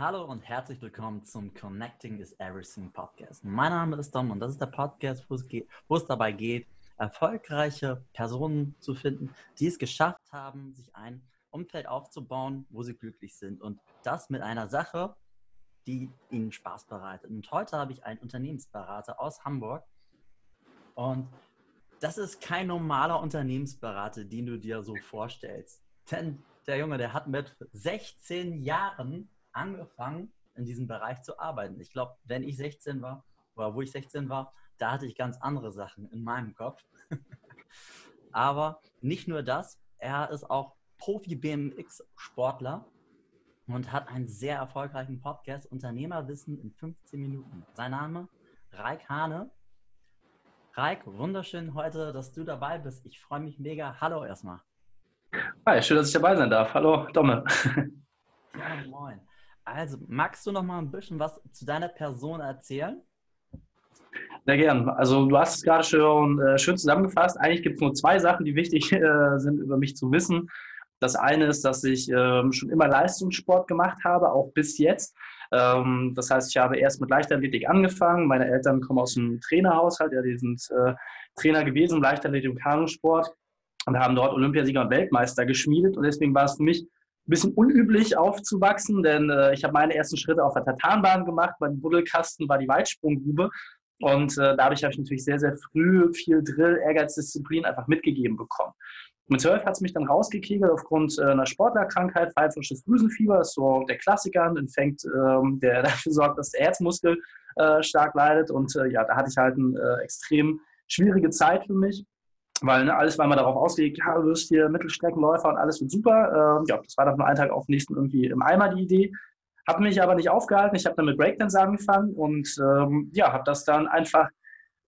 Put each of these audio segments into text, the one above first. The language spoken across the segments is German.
Hallo und herzlich willkommen zum Connecting is Everything Podcast. Mein Name ist Dom und das ist der Podcast, wo es, geht, wo es dabei geht, erfolgreiche Personen zu finden, die es geschafft haben, sich ein Umfeld aufzubauen, wo sie glücklich sind. Und das mit einer Sache, die ihnen Spaß bereitet. Und heute habe ich einen Unternehmensberater aus Hamburg. Und das ist kein normaler Unternehmensberater, den du dir so vorstellst. Denn der Junge, der hat mit 16 Jahren angefangen, in diesem Bereich zu arbeiten. Ich glaube, wenn ich 16 war, oder wo ich 16 war, da hatte ich ganz andere Sachen in meinem Kopf. Aber nicht nur das, er ist auch Profi-BMX-Sportler und hat einen sehr erfolgreichen Podcast, Unternehmerwissen in 15 Minuten. Sein Name, Raik Hane. Raik, wunderschön heute, dass du dabei bist. Ich freue mich mega. Hallo erstmal. Hi, schön, dass ich dabei sein darf. Hallo, Domme. Ja, moin. Also, magst du noch mal ein bisschen was zu deiner Person erzählen? Sehr gern. Also du hast es gerade schon äh, schön zusammengefasst. Eigentlich gibt es nur zwei Sachen, die wichtig äh, sind, über mich zu wissen. Das eine ist, dass ich ähm, schon immer Leistungssport gemacht habe, auch bis jetzt. Ähm, das heißt, ich habe erst mit Leichtathletik angefangen. Meine Eltern kommen aus einem Trainerhaushalt, ja, die sind äh, Trainer gewesen Leichtathletik und Kanusport und haben dort Olympiasieger und Weltmeister geschmiedet. Und deswegen war es für mich bisschen unüblich aufzuwachsen, denn äh, ich habe meine ersten Schritte auf der Tatanbahn gemacht. Mein Buddelkasten war die Weitsprunggrube. Und äh, dadurch habe ich natürlich sehr, sehr früh viel Drill, Ehrgeiz, Disziplin einfach mitgegeben bekommen. Mit zwölf hat es mich dann rausgekegelt aufgrund äh, einer Sportlerkrankheit, pfeifrisches Drüsenfieber, ist so der Klassiker, ein Infekt, ähm, der dafür sorgt, dass der Herzmuskel äh, stark leidet. Und äh, ja, da hatte ich halt eine äh, extrem schwierige Zeit für mich weil ne, alles war immer darauf ausgelegt, ja, du wirst hier Mittelstreckenläufer und alles wird super. Ähm, ja, das war dann von einem Tag auf den nächsten irgendwie im Eimer die Idee. Habe mich aber nicht aufgehalten. Ich habe dann mit Breakdance angefangen und ähm, ja, habe das dann einfach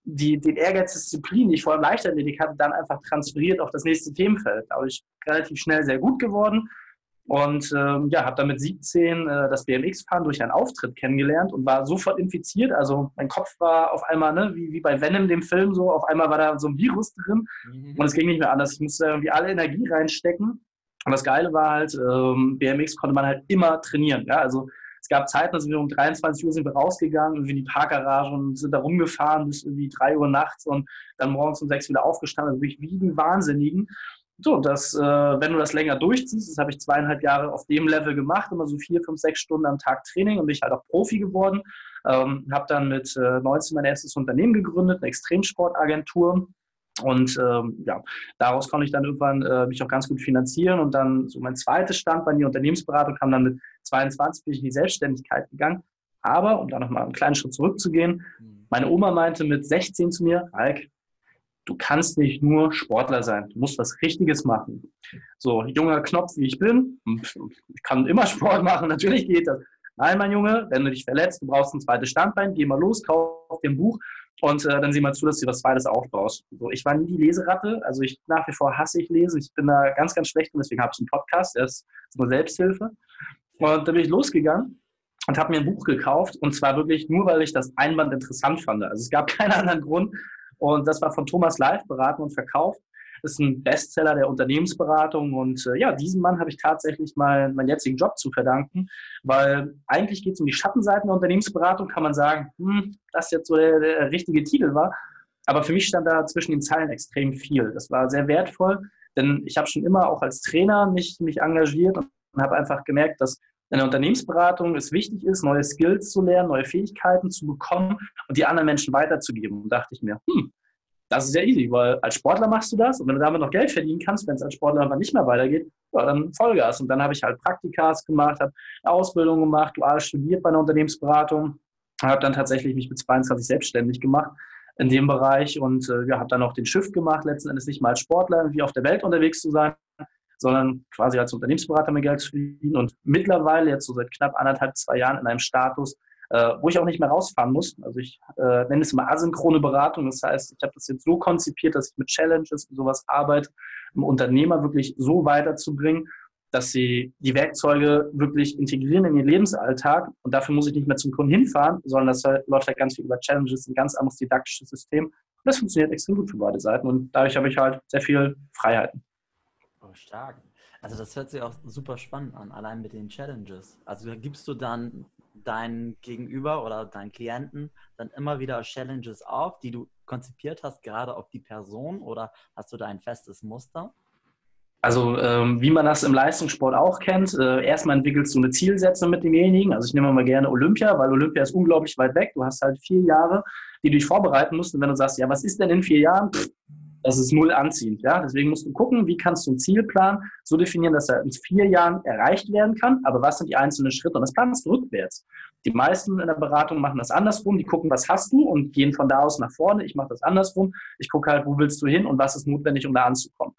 die, den Ehrgeiz, Disziplin, die ich vorher im Leichtathletik hatte, dann einfach transferiert auf das nächste Themenfeld. Da ich relativ schnell sehr gut geworden und ähm, ja, habe dann mit 17 äh, das BMX-Fahren durch einen Auftritt kennengelernt und war sofort infiziert. Also mein Kopf war auf einmal, ne, wie, wie bei Venom, dem Film, so, auf einmal war da so ein Virus drin mhm. und es ging nicht mehr anders. Ich musste irgendwie alle Energie reinstecken. Und das Geile war halt, ähm, BMX konnte man halt immer trainieren. Ja? Also es gab Zeiten, da sind wir um 23 Uhr sind wir rausgegangen, irgendwie in die Parkgarage und sind da rumgefahren bis irgendwie 3 Uhr nachts und dann morgens um 6 wieder aufgestanden, also wirklich wie die Wahnsinnigen. So, das, äh, wenn du das länger durchziehst, das habe ich zweieinhalb Jahre auf dem Level gemacht, immer so vier, fünf, sechs Stunden am Tag Training und bin ich halt auch Profi geworden. Ähm, habe dann mit äh, 19 mein erstes Unternehmen gegründet, eine Extremsportagentur. Und ähm, ja, daraus konnte ich dann irgendwann äh, mich auch ganz gut finanzieren. Und dann so mein zweites Standbein, die Unternehmensberatung, kam dann mit 22 bin ich in die Selbstständigkeit gegangen. Aber, um da nochmal einen kleinen Schritt zurückzugehen, mhm. meine Oma meinte mit 16 zu mir, Alk, du kannst nicht nur Sportler sein, du musst was Richtiges machen. So, junger Knopf wie ich bin, ich kann immer Sport machen, natürlich geht das. Nein, mein Junge, wenn du dich verletzt, du brauchst ein zweites Standbein, geh mal los, kauf dir ein Buch und äh, dann sieh mal zu, dass du was zweites aufbaust. So, ich war nie die Leseratte, also ich nach wie vor hasse ich Lesen, ich bin da ganz, ganz schlecht und deswegen habe ich einen Podcast, der ist, ist nur Selbsthilfe. Und da bin ich losgegangen und habe mir ein Buch gekauft und zwar wirklich nur, weil ich das Einband interessant fand. Also es gab keinen anderen Grund, und das war von Thomas Live beraten und verkauft. Das ist ein Bestseller der Unternehmensberatung. Und äh, ja, diesem Mann habe ich tatsächlich mal meinen jetzigen Job zu verdanken, weil eigentlich geht es um die Schattenseiten der Unternehmensberatung, kann man sagen, hm, das jetzt so der, der richtige Titel war. Aber für mich stand da zwischen den Zeilen extrem viel. Das war sehr wertvoll, denn ich habe schon immer auch als Trainer mich, mich engagiert und habe einfach gemerkt, dass in der Unternehmensberatung es wichtig ist, neue Skills zu lernen, neue Fähigkeiten zu bekommen und die anderen Menschen weiterzugeben. Und dachte ich mir, hm, das ist ja easy, weil als Sportler machst du das und wenn du damit noch Geld verdienen kannst, wenn es als Sportler aber nicht mehr weitergeht, ja, dann Vollgas. Und dann habe ich halt Praktikas gemacht, habe Ausbildung gemacht, dual studiert bei einer Unternehmensberatung, habe dann tatsächlich mich mit 22 selbstständig gemacht in dem Bereich und äh, ja, habe dann auch den Shift gemacht, letzten Endes nicht mal als Sportler irgendwie auf der Welt unterwegs zu sein, sondern quasi als Unternehmensberater mir Geld zu verdienen und mittlerweile jetzt so seit knapp anderthalb, zwei Jahren in einem Status, äh, wo ich auch nicht mehr rausfahren muss. Also ich äh, nenne es immer asynchrone Beratung. Das heißt, ich habe das jetzt so konzipiert, dass ich mit Challenges und sowas arbeite, um Unternehmer wirklich so weiterzubringen, dass sie die Werkzeuge wirklich integrieren in ihren Lebensalltag. Und dafür muss ich nicht mehr zum Kunden hinfahren, sondern das läuft halt ganz viel über Challenges, ein ganz anderes didaktisches System. Und das funktioniert extrem gut für beide Seiten. Und dadurch habe ich halt sehr viel Freiheiten. Oh, stark. Also das hört sich auch super spannend an, allein mit den Challenges. Also gibst du dann dein Gegenüber oder deinen Klienten dann immer wieder Challenges auf, die du konzipiert hast, gerade auf die Person oder hast du da ein festes Muster? Also ähm, wie man das im Leistungssport auch kennt, äh, erstmal entwickelst du eine Zielsetzung mit demjenigen. Also ich nehme mal gerne Olympia, weil Olympia ist unglaublich weit weg. Du hast halt vier Jahre, die du dich vorbereiten musst. Und wenn du sagst, ja, was ist denn in vier Jahren? Pff, das ist null anziehend. Ja? Deswegen musst du gucken, wie kannst du einen Zielplan so definieren, dass er in vier Jahren erreicht werden kann. Aber was sind die einzelnen Schritte? Und das planst du rückwärts. Die meisten in der Beratung machen das andersrum. Die gucken, was hast du und gehen von da aus nach vorne. Ich mache das andersrum. Ich gucke halt, wo willst du hin und was ist notwendig, um da anzukommen.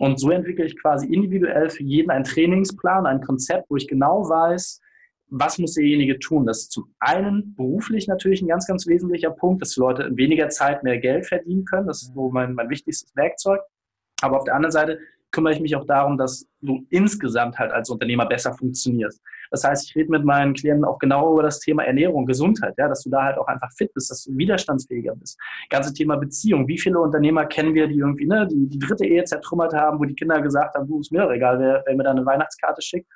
Und so entwickle ich quasi individuell für jeden einen Trainingsplan, ein Konzept, wo ich genau weiß, was muss derjenige tun? Das ist zum einen beruflich natürlich ein ganz, ganz wesentlicher Punkt, dass Leute in weniger Zeit mehr Geld verdienen können. Das ist so mein, mein wichtigstes Werkzeug. Aber auf der anderen Seite kümmere ich mich auch darum, dass du insgesamt halt als Unternehmer besser funktionierst. Das heißt, ich rede mit meinen Klienten auch genau über das Thema Ernährung, Gesundheit, ja, dass du da halt auch einfach fit bist, dass du widerstandsfähiger bist. Ganze Thema Beziehung. Wie viele Unternehmer kennen wir, die irgendwie ne, die, die dritte Ehe zertrümmert haben, wo die Kinder gesagt haben, du ist mir doch egal, wer, wer mir da eine Weihnachtskarte schickt.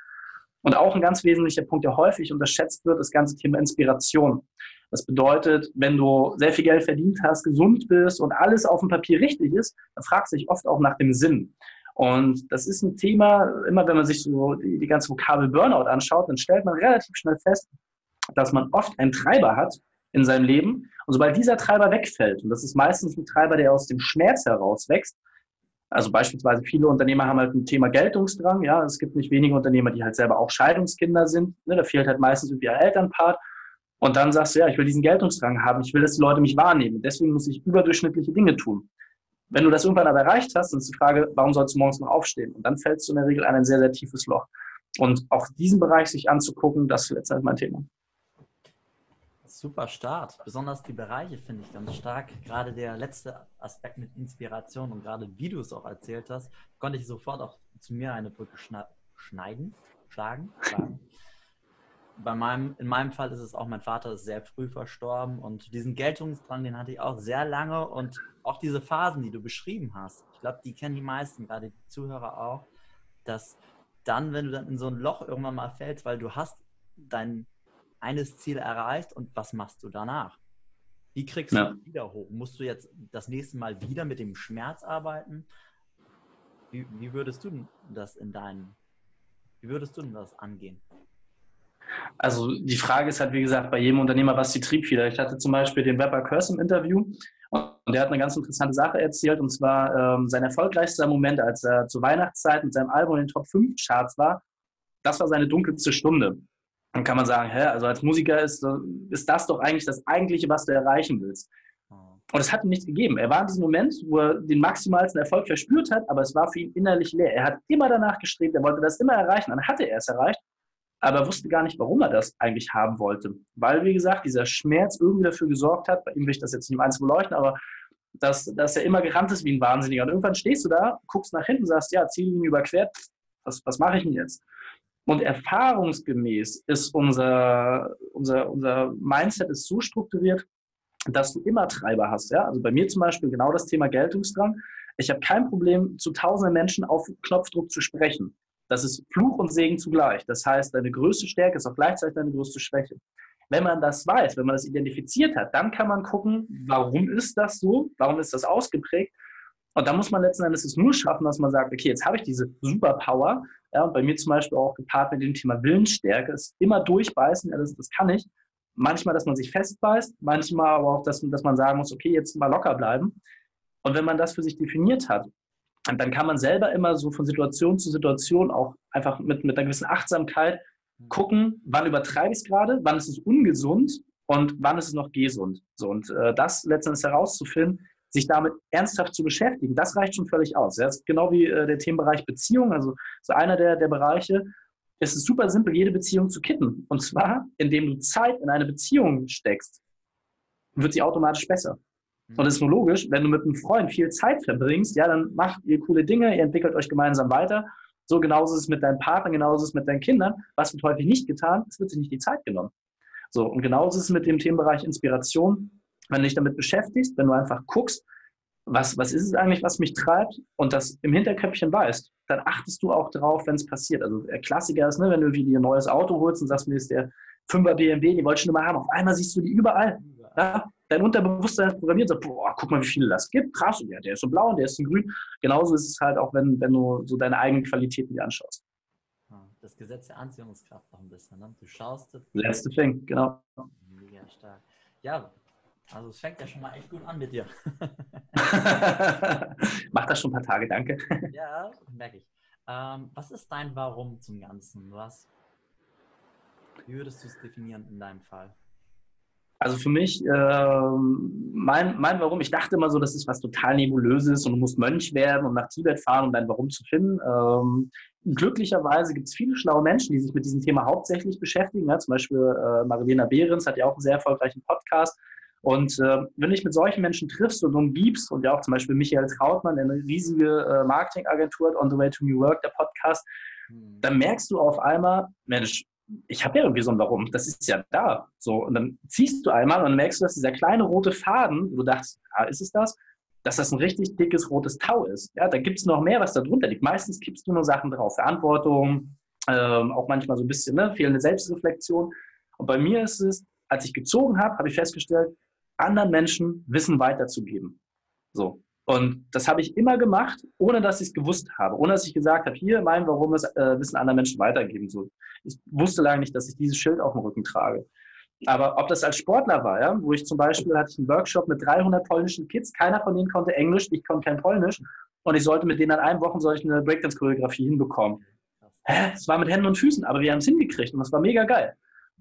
Und auch ein ganz wesentlicher Punkt, der häufig unterschätzt wird, das ganze Thema Inspiration. Das bedeutet, wenn du sehr viel Geld verdient hast, gesund bist und alles auf dem Papier richtig ist, dann fragst du dich oft auch nach dem Sinn. Und das ist ein Thema, immer wenn man sich so die, die ganze Vokabel Burnout anschaut, dann stellt man relativ schnell fest, dass man oft einen Treiber hat in seinem Leben. Und sobald dieser Treiber wegfällt, und das ist meistens ein Treiber, der aus dem Schmerz heraus wächst, also beispielsweise viele Unternehmer haben halt ein Thema Geltungsdrang. Ja, es gibt nicht wenige Unternehmer, die halt selber auch Scheidungskinder sind. Ne, da fehlt halt meistens irgendwie ein Elternpart. Und dann sagst du, ja, ich will diesen Geltungsdrang haben. Ich will, dass die Leute mich wahrnehmen. Deswegen muss ich überdurchschnittliche Dinge tun. Wenn du das irgendwann aber erreicht hast, dann ist die Frage, warum sollst du morgens noch aufstehen? Und dann fällst du in der Regel in ein sehr, sehr tiefes Loch. Und auch diesen Bereich sich anzugucken, das ist letztendlich mein Thema. Super Start. Besonders die Bereiche finde ich ganz stark. Gerade der letzte Aspekt mit Inspiration und gerade wie du es auch erzählt hast, konnte ich sofort auch zu mir eine Brücke schneiden, schlagen, schlagen. Bei meinem, in meinem Fall ist es auch, mein Vater ist sehr früh verstorben und diesen Geltungsdrang, den hatte ich auch sehr lange und auch diese Phasen, die du beschrieben hast, ich glaube, die kennen die meisten, gerade die Zuhörer auch, dass dann, wenn du dann in so ein Loch irgendwann mal fällst, weil du hast dein eines Ziel erreicht und was machst du danach? Wie kriegst ja. du wieder hoch? Musst du jetzt das nächste Mal wieder mit dem Schmerz arbeiten? Wie, wie würdest du das in deinen, wie würdest du das angehen? Also die Frage ist halt, wie gesagt, bei jedem Unternehmer, was die Triebfeder. Ich hatte zum Beispiel den Webber Curse im Interview und der hat eine ganz interessante Sache erzählt und zwar ähm, sein erfolgreichster Moment, als er zur Weihnachtszeit mit seinem Album in den Top 5 Charts war, das war seine dunkelste Stunde. Dann kann man sagen, hä, also als Musiker ist, ist das doch eigentlich das Eigentliche, was du erreichen willst. Und es hat ihm nichts gegeben. Er war in diesem Moment, wo er den maximalsten Erfolg verspürt hat, aber es war für ihn innerlich leer. Er hat immer danach gestrebt, er wollte das immer erreichen. Dann hatte er es erreicht, aber er wusste gar nicht, warum er das eigentlich haben wollte. Weil, wie gesagt, dieser Schmerz irgendwie dafür gesorgt hat, bei ihm will ich das jetzt nicht im Einzelnen beleuchten, aber dass, dass er immer gerannt ist wie ein Wahnsinniger. Und irgendwann stehst du da, guckst nach hinten und sagst, ja, Ziellinie überquert, was, was mache ich denn jetzt? Und erfahrungsgemäß ist unser, unser, unser Mindset ist so strukturiert, dass du immer Treiber hast. Ja? Also bei mir zum Beispiel genau das Thema Geltungsdrang. Ich habe kein Problem, zu tausenden Menschen auf Knopfdruck zu sprechen. Das ist Fluch und Segen zugleich. Das heißt, deine größte Stärke ist auch gleichzeitig deine größte Schwäche. Wenn man das weiß, wenn man das identifiziert hat, dann kann man gucken, warum ist das so? Warum ist das ausgeprägt? Und da muss man letzten Endes es nur schaffen, dass man sagt, okay, jetzt habe ich diese Superpower. Ja, und bei mir zum Beispiel auch gepaart mit dem Thema Willensstärke, ist immer durchbeißen, ja, das, das kann ich. Manchmal, dass man sich festbeißt, manchmal aber auch, dass, dass man sagen muss, okay, jetzt mal locker bleiben. Und wenn man das für sich definiert hat, dann kann man selber immer so von Situation zu Situation auch einfach mit, mit einer gewissen Achtsamkeit gucken, wann übertreibe ich es gerade, wann ist es ungesund und wann ist es noch gesund. So, und äh, das letztendlich herauszufinden, sich damit ernsthaft zu beschäftigen, das reicht schon völlig aus. Das ist genau wie äh, der Themenbereich Beziehung, also so einer der, der Bereiche. Es ist super simpel, jede Beziehung zu kitten. Und zwar, indem du Zeit in eine Beziehung steckst, wird sie automatisch besser. Und das ist nur logisch, wenn du mit einem Freund viel Zeit verbringst, ja, dann macht ihr coole Dinge, ihr entwickelt euch gemeinsam weiter. So genauso ist es mit deinem Partner, genauso ist es mit deinen Kindern. Was wird häufig nicht getan? Es wird sich nicht die Zeit genommen. So, und genauso ist es mit dem Themenbereich Inspiration wenn du dich damit beschäftigst, wenn du einfach guckst, was, was ist es eigentlich, was mich treibt und das im Hinterköpfchen weißt, dann achtest du auch drauf, wenn es passiert. Also der Klassiker ist, ne, wenn du dir ein neues Auto holst und sagst, mir ist der 5er BMW, die wollte ich schon immer haben, auf einmal siehst du die überall. Ja? Dein Unterbewusstsein ist programmiert, so, boah, guck mal, wie viele das gibt, krass, und ja, der ist so blau und der ist so grün. Genauso ist es halt auch, wenn, wenn du so deine eigenen Qualitäten dir anschaust. Das Gesetz der Anziehungskraft noch ein bisschen, ne? Du schaust. Letzte Thing, genau. Mega stark. Ja, also es fängt ja schon mal echt gut an mit dir. Mach das schon ein paar Tage, danke. ja, merke ich. Ähm, was ist dein Warum zum Ganzen? Was, wie würdest du es definieren in deinem Fall? Also für mich, äh, mein, mein Warum, ich dachte immer so, das ist was total Nebulöses und du musst Mönch werden und nach Tibet fahren, um dein Warum zu finden. Ähm, glücklicherweise gibt es viele schlaue Menschen, die sich mit diesem Thema hauptsächlich beschäftigen. Ja, zum Beispiel äh, Marilena Behrens hat ja auch einen sehr erfolgreichen Podcast und äh, wenn du dich mit solchen Menschen triffst und umgibst, und ja auch zum Beispiel Michael Trautmann, der eine riesige äh, Marketingagentur hat, On the Way to New Work, der Podcast, mhm. dann merkst du auf einmal, Mensch, ich habe ja irgendwie so ein Warum, das ist ja da. So, und dann ziehst du einmal und dann merkst du, dass dieser kleine rote Faden, wo du dachtest, ah, ist es das? Dass das ein richtig dickes rotes Tau ist. Ja, da gibt es noch mehr, was da drunter liegt. Meistens kippst du nur Sachen drauf. Verantwortung, ähm, auch manchmal so ein bisschen ne, fehlende Selbstreflexion. Und bei mir ist es, als ich gezogen habe, habe ich festgestellt, anderen Menschen Wissen weiterzugeben. So. Und das habe ich immer gemacht, ohne dass ich es gewusst habe, ohne dass ich gesagt habe, hier mein Warum es äh, Wissen anderen Menschen weitergeben soll. Ich wusste lange nicht, dass ich dieses Schild auf dem Rücken trage. Aber ob das als Sportler war, ja, wo ich zum Beispiel hatte ich einen Workshop mit 300 polnischen Kids, keiner von denen konnte Englisch, ich konnte kein Polnisch und ich sollte mit denen an einem Wochen solche eine Breakdance-Choreografie hinbekommen. Hä? Es war mit Händen und Füßen, aber wir haben es hingekriegt und das war mega geil.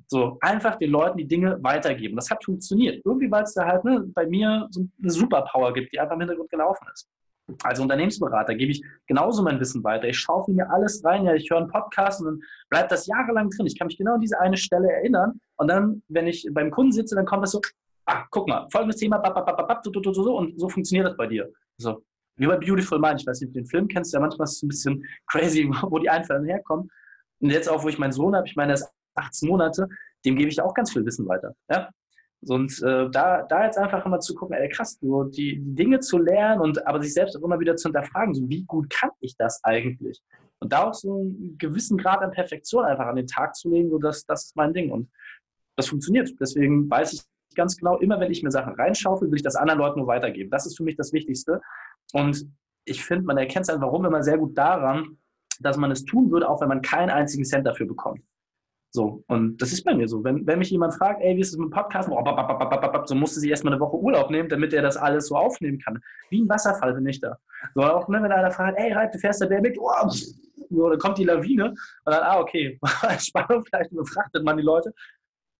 So, einfach den Leuten die Dinge weitergeben. Das hat funktioniert. Irgendwie, weil es da halt ne, bei mir so eine Superpower gibt, die einfach im Hintergrund gelaufen ist. Als Unternehmensberater gebe ich genauso mein Wissen weiter. Ich schaue mir alles rein. Ja, ich höre einen Podcast und dann bleibt das jahrelang drin. Ich kann mich genau an diese eine Stelle erinnern. Und dann, wenn ich beim Kunden sitze, dann kommt das so, ah, guck mal, folgendes Thema, bap, bap, bap, so, so, so, und so funktioniert das bei dir. So, wie bei Beautiful Mind. Ich weiß nicht, ob du den Film kennst, ja manchmal ist es ein bisschen crazy, wo die Einfälle herkommen. Und jetzt auch, wo ich meinen Sohn habe, ich meine, er ist 18 Monate, dem gebe ich auch ganz viel Wissen weiter. Ja? Und äh, da, da jetzt einfach immer zu gucken, ey, krass, so die, die, Dinge zu lernen und aber sich selbst auch immer wieder zu hinterfragen, so wie gut kann ich das eigentlich? Und da auch so einen gewissen Grad an Perfektion einfach an den Tag zu legen, so dass das ist mein Ding. Und das funktioniert. Deswegen weiß ich ganz genau, immer wenn ich mir Sachen reinschaufel, will ich das anderen Leuten nur weitergeben. Das ist für mich das Wichtigste. Und ich finde, man erkennt es einfach, warum immer sehr gut daran, dass man es tun würde, auch wenn man keinen einzigen Cent dafür bekommt. So, und das ist bei mir so. Wenn, wenn mich jemand fragt, ey, wie ist es mit dem Podcast? So musste sie erstmal eine Woche Urlaub nehmen, damit er das alles so aufnehmen kann. Wie ein Wasserfall bin ich da. So, auch ne, wenn einer fragt, ey, Reit, du fährst der mit, oh, so, dann kommt die Lawine und dann, ah, okay, Spannung, vielleicht befrachtet man die Leute.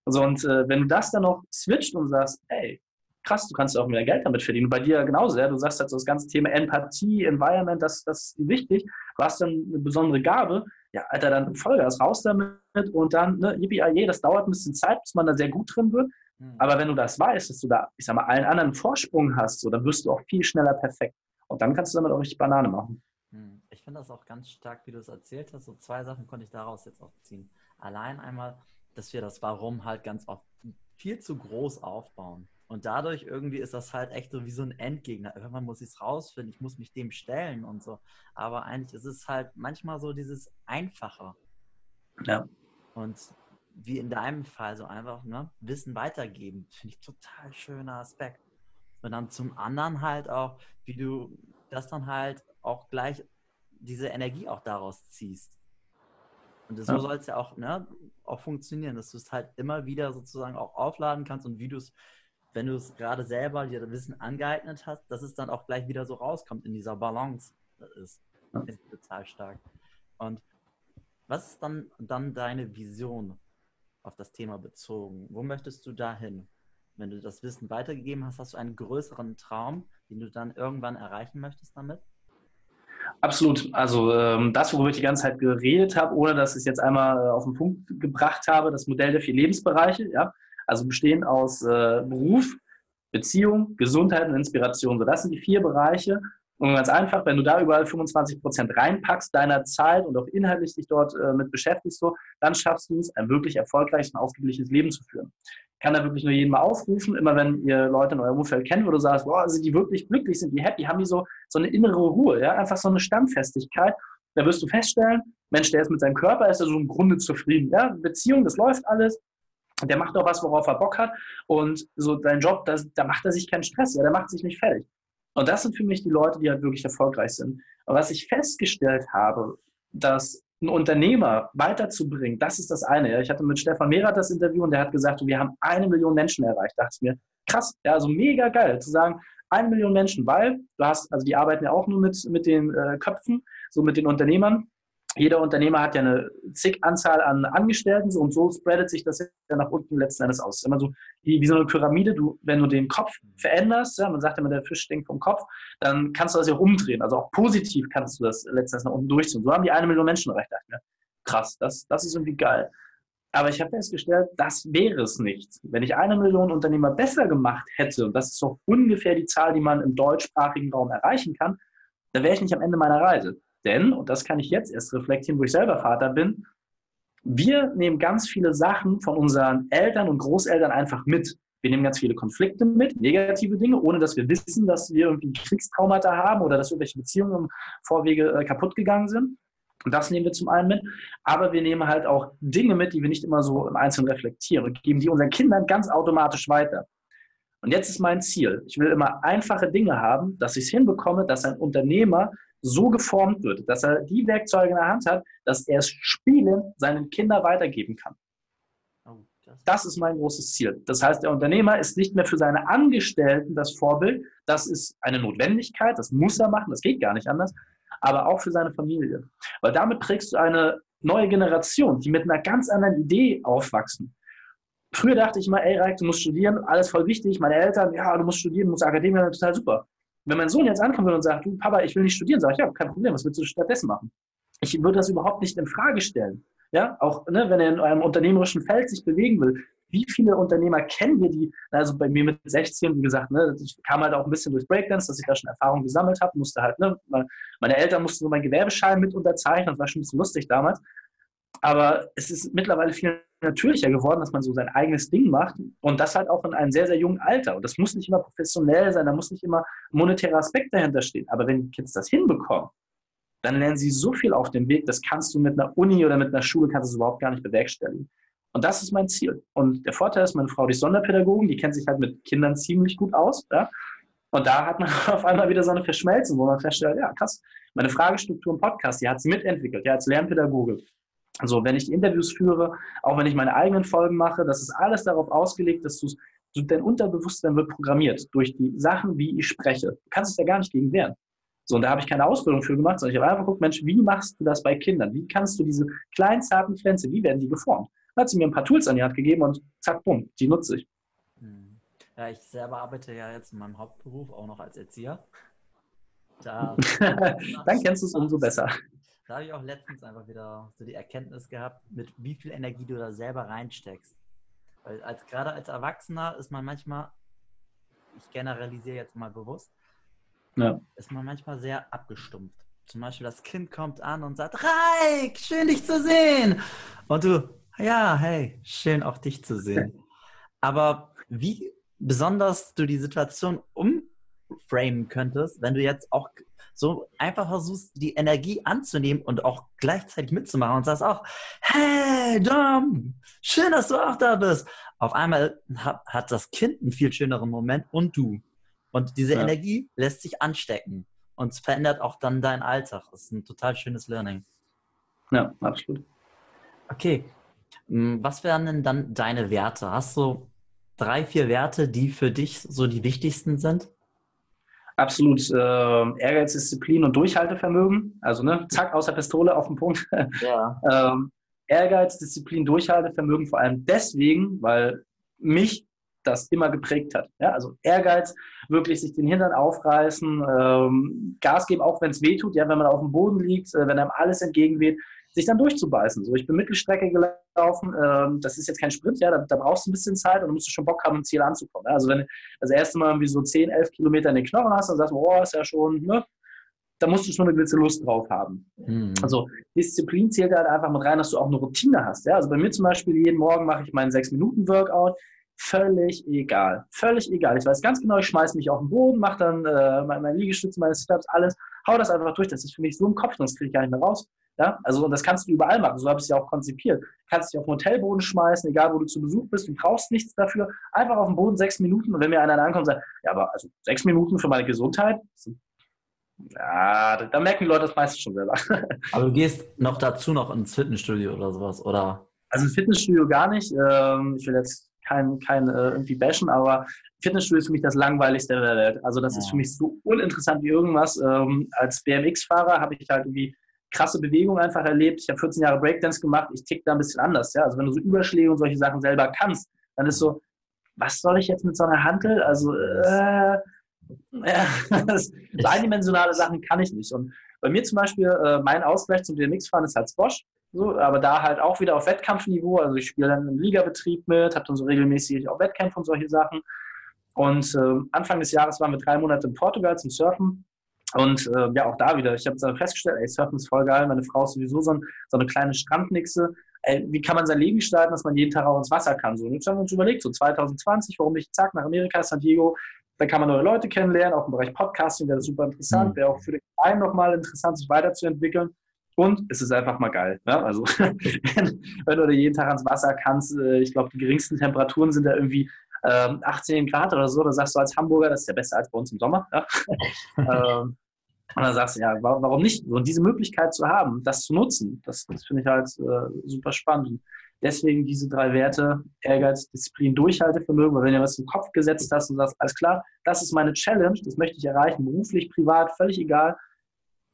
So, und äh, wenn du das dann noch switcht und sagst, ey, krass, du kannst auch mehr Geld damit verdienen. Bei dir genauso, ja, du sagst halt so das ganze Thema Empathie, Environment, das, das ist wichtig. Du hast dann eine besondere Gabe, ja, Alter, dann Vollgas raus damit und dann, ne, yippie, das dauert ein bisschen Zeit, bis man da sehr gut drin wird. Mhm. Aber wenn du das weißt, dass du da, ich sag mal, allen anderen Vorsprung hast, so, dann wirst du auch viel schneller perfekt. Und dann kannst du damit auch richtig Banane machen. Hm. Ich finde das auch ganz stark, wie du es erzählt hast. So zwei Sachen konnte ich daraus jetzt auch ziehen. Allein einmal, dass wir das Warum halt ganz oft viel zu groß aufbauen. Und dadurch irgendwie ist das halt echt so wie so ein Endgegner. Irgendwann muss ich es rausfinden, ich muss mich dem stellen und so. Aber eigentlich ist es halt manchmal so dieses Einfache. Ja. Und wie in deinem Fall so einfach ne, Wissen weitergeben, finde ich total schöner Aspekt. Und dann zum anderen halt auch, wie du das dann halt auch gleich diese Energie auch daraus ziehst. Und so ja. soll es ja auch, ne, auch funktionieren, dass du es halt immer wieder sozusagen auch aufladen kannst und wie du es wenn du es gerade selber dir Wissen angeeignet hast, dass es dann auch gleich wieder so rauskommt in dieser Balance. Das ist, ist total stark. Und was ist dann, dann deine Vision auf das Thema bezogen? Wo möchtest du dahin? Wenn du das Wissen weitergegeben hast, hast du einen größeren Traum, den du dann irgendwann erreichen möchtest damit? Absolut. Also ähm, das, worüber ich die ganze Zeit geredet habe, ohne dass ich es jetzt einmal äh, auf den Punkt gebracht habe, das Modell der vier Lebensbereiche, ja, also bestehen aus äh, Beruf, Beziehung, Gesundheit und Inspiration. So, das sind die vier Bereiche. Und ganz einfach, wenn du da überall 25 Prozent reinpackst deiner Zeit und auch inhaltlich dich dort äh, mit beschäftigst, so, dann schaffst du es, ein wirklich erfolgreiches und ausgeglichenes Leben zu führen. kann da wirklich nur jeden mal aufrufen, immer wenn ihr Leute in eurem Umfeld kennt, wo du sagst, boah, sind die wirklich glücklich, sind die happy, haben die so, so eine innere Ruhe, ja, einfach so eine Standfestigkeit. Da wirst du feststellen, Mensch, der ist mit seinem Körper, ist er so im Grunde zufrieden, ja, Beziehung, das läuft alles, der macht auch was, worauf er Bock hat und so dein Job, das, da macht er sich keinen Stress, ja, der macht sich nicht fertig. Und das sind für mich die Leute, die halt wirklich erfolgreich sind. Und was ich festgestellt habe, dass ein Unternehmer weiterzubringen, das ist das eine. Ja. Ich hatte mit Stefan Mehrath das Interview und der hat gesagt, wir haben eine Million Menschen erreicht. Da dachte ich mir, krass, ja, also mega geil zu sagen, eine Million Menschen, weil du hast, also die arbeiten ja auch nur mit, mit den äh, Köpfen, so mit den Unternehmern jeder Unternehmer hat ja eine zig Anzahl an Angestellten und so spreadet sich das ja nach unten letzten Endes aus. Immer so wie, wie so eine Pyramide, du, wenn du den Kopf veränderst, ja, man sagt immer, der Fisch stinkt vom Kopf, dann kannst du das ja umdrehen. Also auch positiv kannst du das letzten Endes nach unten durchziehen. So haben die eine Million Menschen erreicht. Ja, krass, das, das ist irgendwie geil. Aber ich habe festgestellt, das wäre es nicht. Wenn ich eine Million Unternehmer besser gemacht hätte, und das ist so ungefähr die Zahl, die man im deutschsprachigen Raum erreichen kann, dann wäre ich nicht am Ende meiner Reise. Denn, und das kann ich jetzt erst reflektieren, wo ich selber Vater bin, wir nehmen ganz viele Sachen von unseren Eltern und Großeltern einfach mit. Wir nehmen ganz viele Konflikte mit, negative Dinge, ohne dass wir wissen, dass wir irgendwie Kriegstraumata haben oder dass irgendwelche Beziehungen im Vorwege äh, kaputt gegangen sind. Und das nehmen wir zum einen mit. Aber wir nehmen halt auch Dinge mit, die wir nicht immer so im Einzelnen reflektieren und geben die unseren Kindern ganz automatisch weiter. Und jetzt ist mein Ziel. Ich will immer einfache Dinge haben, dass ich es hinbekomme, dass ein Unternehmer so geformt wird, dass er die Werkzeuge in der Hand hat, dass er es spielen seinen Kindern weitergeben kann. Oh, das ist mein großes Ziel. Das heißt, der Unternehmer ist nicht mehr für seine Angestellten das Vorbild. Das ist eine Notwendigkeit, das muss er machen, das geht gar nicht anders, aber auch für seine Familie. Weil damit prägst du eine neue Generation, die mit einer ganz anderen Idee aufwachsen. Früher dachte ich mal, ey, Reik, du musst studieren, alles voll wichtig. Meine Eltern, ja, du musst studieren, du musst Akademie, total super. Wenn mein Sohn jetzt ankommen würde und sagt, du Papa, ich will nicht studieren, sage ich, ja, kein Problem, was willst du stattdessen machen? Ich würde das überhaupt nicht in Frage stellen. Ja, auch ne, wenn er in einem unternehmerischen Feld sich bewegen will. Wie viele Unternehmer kennen wir, die, also bei mir mit 16, wie gesagt, ne, ich kam halt auch ein bisschen durch Breakdance, dass ich da schon Erfahrung gesammelt habe, musste halt, ne, meine Eltern mussten so meinen Gewerbeschein mit unterzeichnen, das war schon ein bisschen lustig damals. Aber es ist mittlerweile viel natürlicher geworden, dass man so sein eigenes Ding macht und das halt auch in einem sehr, sehr jungen Alter. Und das muss nicht immer professionell sein, da muss nicht immer monetärer Aspekt dahinter stehen. Aber wenn die Kids das hinbekommen, dann lernen sie so viel auf dem Weg, das kannst du mit einer Uni oder mit einer Schule kannst du überhaupt gar nicht bewerkstelligen. Und das ist mein Ziel. Und der Vorteil ist, meine Frau, die ist Sonderpädagogin, die kennt sich halt mit Kindern ziemlich gut aus. Ja? Und da hat man auf einmal wieder so eine Verschmelzung, wo man feststellt, ja krass, meine Fragestruktur im Podcast, die hat sie mitentwickelt, ja, als Lernpädagoge. Also wenn ich die Interviews führe, auch wenn ich meine eigenen Folgen mache, das ist alles darauf ausgelegt, dass du dein Unterbewusstsein wird programmiert durch die Sachen, wie ich spreche. Du kannst es ja gar nicht gegen wehren. So, und da habe ich keine Ausbildung für gemacht, sondern ich habe einfach geguckt, Mensch, wie machst du das bei Kindern? Wie kannst du diese kleinen, zarten Pflänze, wie werden die geformt? Dann hat sie mir ein paar Tools an die Hand gegeben und zack, bumm, die nutze ich. Hm. Ja, ich selber arbeite ja jetzt in meinem Hauptberuf auch noch als Erzieher. Da Dann kennst du es umso besser. Da habe ich auch letztens einfach wieder so die Erkenntnis gehabt, mit wie viel Energie du da selber reinsteckst. Weil als gerade als Erwachsener ist man manchmal, ich generalisiere jetzt mal bewusst, ja. ist man manchmal sehr abgestumpft. Zum Beispiel das Kind kommt an und sagt, Reik, schön dich zu sehen. Und du, ja, hey, schön auch dich zu sehen. Aber wie besonders du die Situation umframen könntest, wenn du jetzt auch so einfach versuchst, die Energie anzunehmen und auch gleichzeitig mitzumachen und sagst auch, hey Dom, schön, dass du auch da bist. Auf einmal hat, hat das Kind einen viel schöneren Moment und du. Und diese ja. Energie lässt sich anstecken und verändert auch dann deinen Alltag. Das ist ein total schönes Learning. Ja, absolut. Okay. Hm, was wären denn dann deine Werte? Hast du drei, vier Werte, die für dich so die wichtigsten sind? Absolut äh, Ehrgeiz, Disziplin und Durchhaltevermögen. Also, ne, zack, außer Pistole auf den Punkt. Ja. ähm, Ehrgeiz, Disziplin, Durchhaltevermögen vor allem deswegen, weil mich das immer geprägt hat. Ja, also Ehrgeiz, wirklich sich den Hintern aufreißen, ähm, Gas geben, auch wenn es weh tut, ja, wenn man auf dem Boden liegt, äh, wenn einem alles entgegenweht, sich dann durchzubeißen. So, ich bin Mittelstrecke gelaufen, ähm, das ist jetzt kein Sprint, ja, da, da, brauchst du ein bisschen Zeit und du musst schon Bock haben, im Ziel anzukommen. Ja? Also wenn du das erste Mal irgendwie so 10, 11 Kilometer in den Knochen hast, dann sagst du, oh, ist ja schon, ne? da musst du schon eine gewisse Lust drauf haben. Mhm. Also Disziplin zählt halt einfach mit rein, dass du auch eine Routine hast. Ja? Also bei mir zum Beispiel, jeden Morgen mache ich meinen 6-Minuten-Workout. völlig egal. Völlig egal. Ich weiß ganz genau, ich schmeiße mich auf den Boden, mache dann äh, meine Liegestütze, meine Steps, alles, hau das einfach durch. Das ist für mich so im Kopf, das kriege ich gar nicht mehr raus. Ja? Also, und das kannst du überall machen. So habe ich es ja auch konzipiert. Du kannst dich auf den Hotelboden schmeißen, egal wo du zu Besuch bist, du brauchst nichts dafür. Einfach auf den Boden sechs Minuten und wenn mir einer ankommt und sagt, ja, aber also sechs Minuten für meine Gesundheit, ja, da merken die Leute das meistens schon selber. Aber du gehst noch dazu noch ins Fitnessstudio oder sowas, oder? Also Fitnessstudio gar nicht. Ähm, ich will jetzt kein, kein äh, irgendwie bashen, aber Fitnessstudio ist für mich das langweiligste der Welt. Also das ja. ist für mich so uninteressant wie irgendwas. Ähm, als BMX-Fahrer habe ich halt irgendwie krasse Bewegungen einfach erlebt. Ich habe 14 Jahre Breakdance gemacht. Ich tick da ein bisschen anders. Ja? Also wenn du so Überschläge und solche Sachen selber kannst, dann ist so, was soll ich jetzt mit so einer Hantel? Also äh, ja, so eindimensionale Sachen kann ich nicht. Und bei mir zum Beispiel, äh, mein Ausgleich zum BMX-Fahren ist halt Squash. So, aber da halt auch wieder auf Wettkampfniveau. Also ich spiele dann im Ligabetrieb mit, habe dann so regelmäßig auch Wettkämpfe und solche Sachen. Und äh, Anfang des Jahres waren wir drei Monate in Portugal zum Surfen. Und äh, ja, auch da wieder, ich habe dann festgestellt, ey, Surfen ist voll geil. Meine Frau ist sowieso so, ein, so eine kleine Strandnixe. Ey, wie kann man sein Leben gestalten, dass man jeden Tag auch ins Wasser kann? So, und jetzt haben wir uns überlegt, so 2020, warum nicht, zack, nach Amerika, San Diego, da kann man neue Leute kennenlernen, auch im Bereich Podcasting wäre das super interessant, mhm. wäre auch für den Kleinen nochmal interessant, sich weiterzuentwickeln. Und es ist einfach mal geil. Ne? Also, wenn, wenn, du jeden Tag ans Wasser kannst, äh, ich glaube, die geringsten Temperaturen sind da irgendwie ähm, 18 Grad oder so, da sagst du als Hamburger, das ist ja besser als bei uns im Sommer. Ja? ähm, und dann sagst du, ja, warum nicht? Und diese Möglichkeit zu haben, das zu nutzen, das, das finde ich halt äh, super spannend. Deswegen diese drei Werte, Ehrgeiz, Disziplin, Durchhaltevermögen, weil wenn du was im Kopf gesetzt hast und sagst, alles klar, das ist meine Challenge, das möchte ich erreichen, beruflich, privat, völlig egal.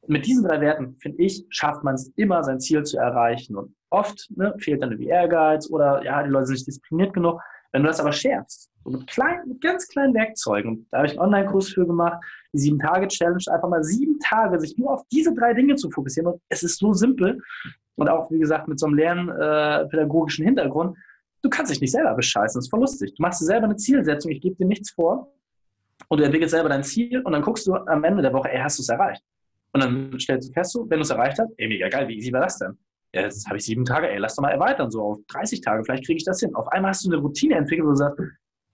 Mit diesen drei Werten, finde ich, schafft man es immer, sein Ziel zu erreichen. Und oft ne, fehlt dann irgendwie Ehrgeiz oder ja, die Leute sind nicht diszipliniert genug. Wenn du das aber schärfst, mit, kleinen, mit ganz kleinen Werkzeugen, da habe ich einen Online-Kurs für gemacht, die Sieben-Tage-Challenge, einfach mal sieben Tage sich nur auf diese drei Dinge zu fokussieren. Und es ist so simpel und auch, wie gesagt, mit so einem lernpädagogischen äh, Hintergrund, du kannst dich nicht selber bescheißen, das ist voll lustig. Du machst dir selber eine Zielsetzung, ich gebe dir nichts vor und du entwickelst selber dein Ziel und dann guckst du am Ende der Woche, ey, hast du es erreicht? Und dann stellst du fest, wenn du es erreicht hast, ey, mega geil, wie easy war das denn? Ja, jetzt habe ich sieben Tage, ey, lass doch mal erweitern, so auf 30 Tage, vielleicht kriege ich das hin. Auf einmal hast du eine Routine entwickelt, wo du sagst,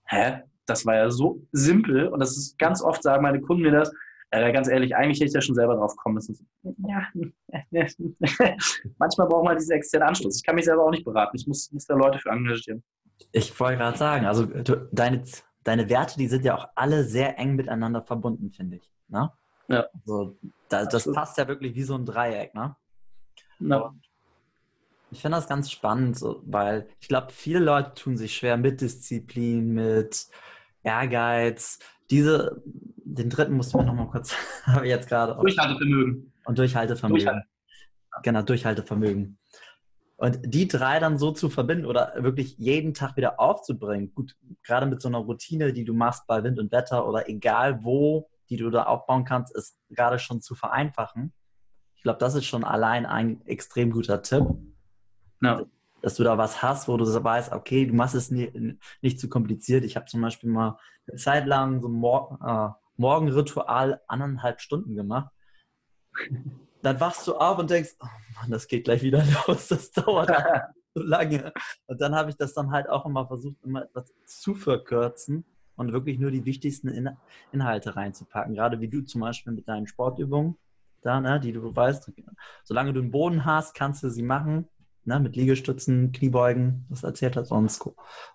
hä, das war ja so simpel und das ist ganz oft, sagen meine Kunden mir das, äh, ganz ehrlich, eigentlich hätte ich da schon selber drauf kommen müssen. Ja, manchmal braucht man diesen externen Anschluss. Ich kann mich selber auch nicht beraten. Ich muss, muss da Leute für engagieren. Ich wollte gerade sagen, also du, deine, deine Werte, die sind ja auch alle sehr eng miteinander verbunden, finde ich. Ne? Ja. Also, da, das passt ja wirklich wie so ein Dreieck, ne? Ja. Ich finde das ganz spannend, weil ich glaube, viele Leute tun sich schwer mit Disziplin, mit Ehrgeiz, diese, den dritten musst du mir nochmal kurz, habe ich jetzt gerade. Durchhaltevermögen. Und Durchhaltevermögen. Durchhalte. Genau, Durchhaltevermögen. Und die drei dann so zu verbinden oder wirklich jeden Tag wieder aufzubringen, gut, gerade mit so einer Routine, die du machst bei Wind und Wetter oder egal wo, die du da aufbauen kannst, ist gerade schon zu vereinfachen. Ich glaube, das ist schon allein ein extrem guter Tipp. Ja dass du da was hast, wo du weißt, okay, du machst es nie, nicht zu kompliziert. Ich habe zum Beispiel mal eine Zeit lang so ein Mor äh, Morgenritual anderthalb Stunden gemacht. Dann wachst du auf und denkst, oh Mann, das geht gleich wieder los, das dauert so lange. Und dann habe ich das dann halt auch immer versucht, immer etwas zu verkürzen und wirklich nur die wichtigsten In Inhalte reinzupacken. Gerade wie du zum Beispiel mit deinen Sportübungen, da, ne, die du weißt, solange du einen Boden hast, kannst du sie machen ne, mit Liegestützen, Kniebeugen, das erzählt hat sonst.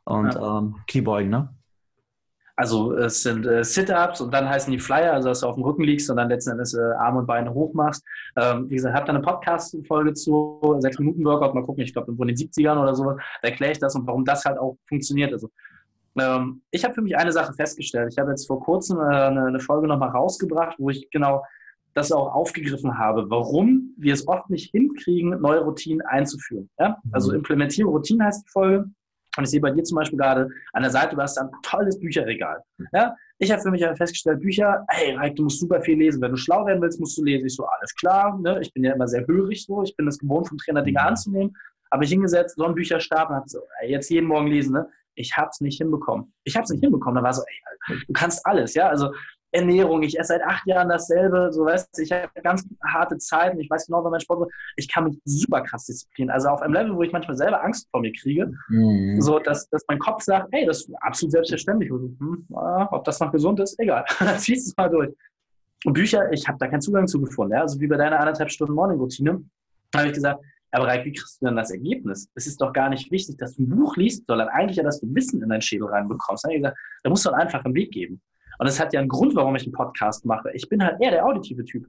Und ja. ähm, Kniebeugen, ne? Also es sind äh, Sit-Ups und dann heißen die Flyer, also dass du auf dem Rücken liegst und dann letzten Endes äh, Arme und Beine hoch machst. Ähm, wie gesagt, ich habe da eine Podcast-Folge zu, 6-Minuten-Workout, mal gucken, ich glaube von den 70ern oder sowas, da erkläre ich das und warum das halt auch funktioniert. Also ähm, ich habe für mich eine Sache festgestellt. Ich habe jetzt vor kurzem äh, eine, eine Folge nochmal rausgebracht, wo ich genau das auch aufgegriffen habe, warum wir es oft nicht hinkriegen, neue Routinen einzuführen. Ja? Also mhm. implementiere Routinen heißt die Folge. Und ich sehe bei dir zum Beispiel gerade an der Seite, du hast ein tolles Bücherregal. Ja? Ich habe für mich festgestellt, Bücher, hey, Reik, du musst super viel lesen. Wenn du schlau werden willst, musst du lesen. Ich so, alles klar. Ne? Ich bin ja immer sehr hörig so. Ich bin es gewohnt, vom Trainer Dinge mhm. anzunehmen. Habe ich hingesetzt, so einen Bücherstab und habe so, ey, jetzt jeden Morgen lesen. Ne? Ich habe es nicht hinbekommen. Ich habe es nicht hinbekommen. Da war so, ey, du kannst alles. Ja, also Ernährung, ich esse seit acht Jahren dasselbe, so weißt du, ich habe ganz harte Zeiten, ich weiß genau, wann mein Sport ist. Ich kann mich super krass disziplinieren. Also auf einem Level, wo ich manchmal selber Angst vor mir kriege, mhm. so dass, dass mein Kopf sagt, hey, das ist absolut selbstverständlich. Und, hm, ob das noch gesund ist, egal. Ziehst es mal durch. Und Bücher, ich habe da keinen Zugang zu gefunden. Ja? Also wie bei deiner anderthalb Stunden Morning-Routine, habe ich gesagt, aber Reik, wie kriegst du denn das Ergebnis? Es ist doch gar nicht wichtig, dass du ein Buch liest, sondern eigentlich ja, dass du Wissen in deinen Schädel reinbekommst. Da, gesagt, da musst du einen einfachen Weg geben. Und das hat ja einen Grund, warum ich einen Podcast mache. Ich bin halt eher der auditive Typ.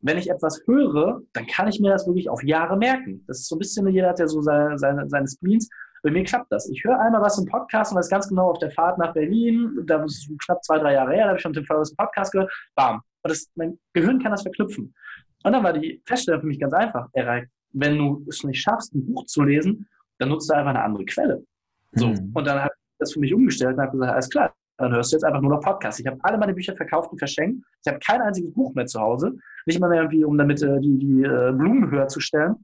Wenn ich etwas höre, dann kann ich mir das wirklich auf Jahre merken. Das ist so ein bisschen, jeder hat ja so seine, seine, seine Spleens. Bei mir klappt das. Ich höre einmal was im Podcast und weiß ganz genau auf der Fahrt nach Berlin, da ist knapp zwei, drei Jahre her, da habe ich schon den Ferris Podcast gehört, bam. Und das, mein Gehirn kann das verknüpfen. Und dann war die Feststellung für mich ganz einfach. Erreicht wenn du es nicht schaffst, ein Buch zu lesen, dann nutzt du einfach eine andere Quelle. So. Mhm. Und dann habe ich das für mich umgestellt und habe gesagt, alles klar, dann hörst du jetzt einfach nur noch Podcasts. Ich habe alle meine Bücher verkauft und verschenkt. Ich habe kein einziges Buch mehr zu Hause. Nicht mal mehr irgendwie, um damit äh, die, die äh, Blumen höher zu stellen,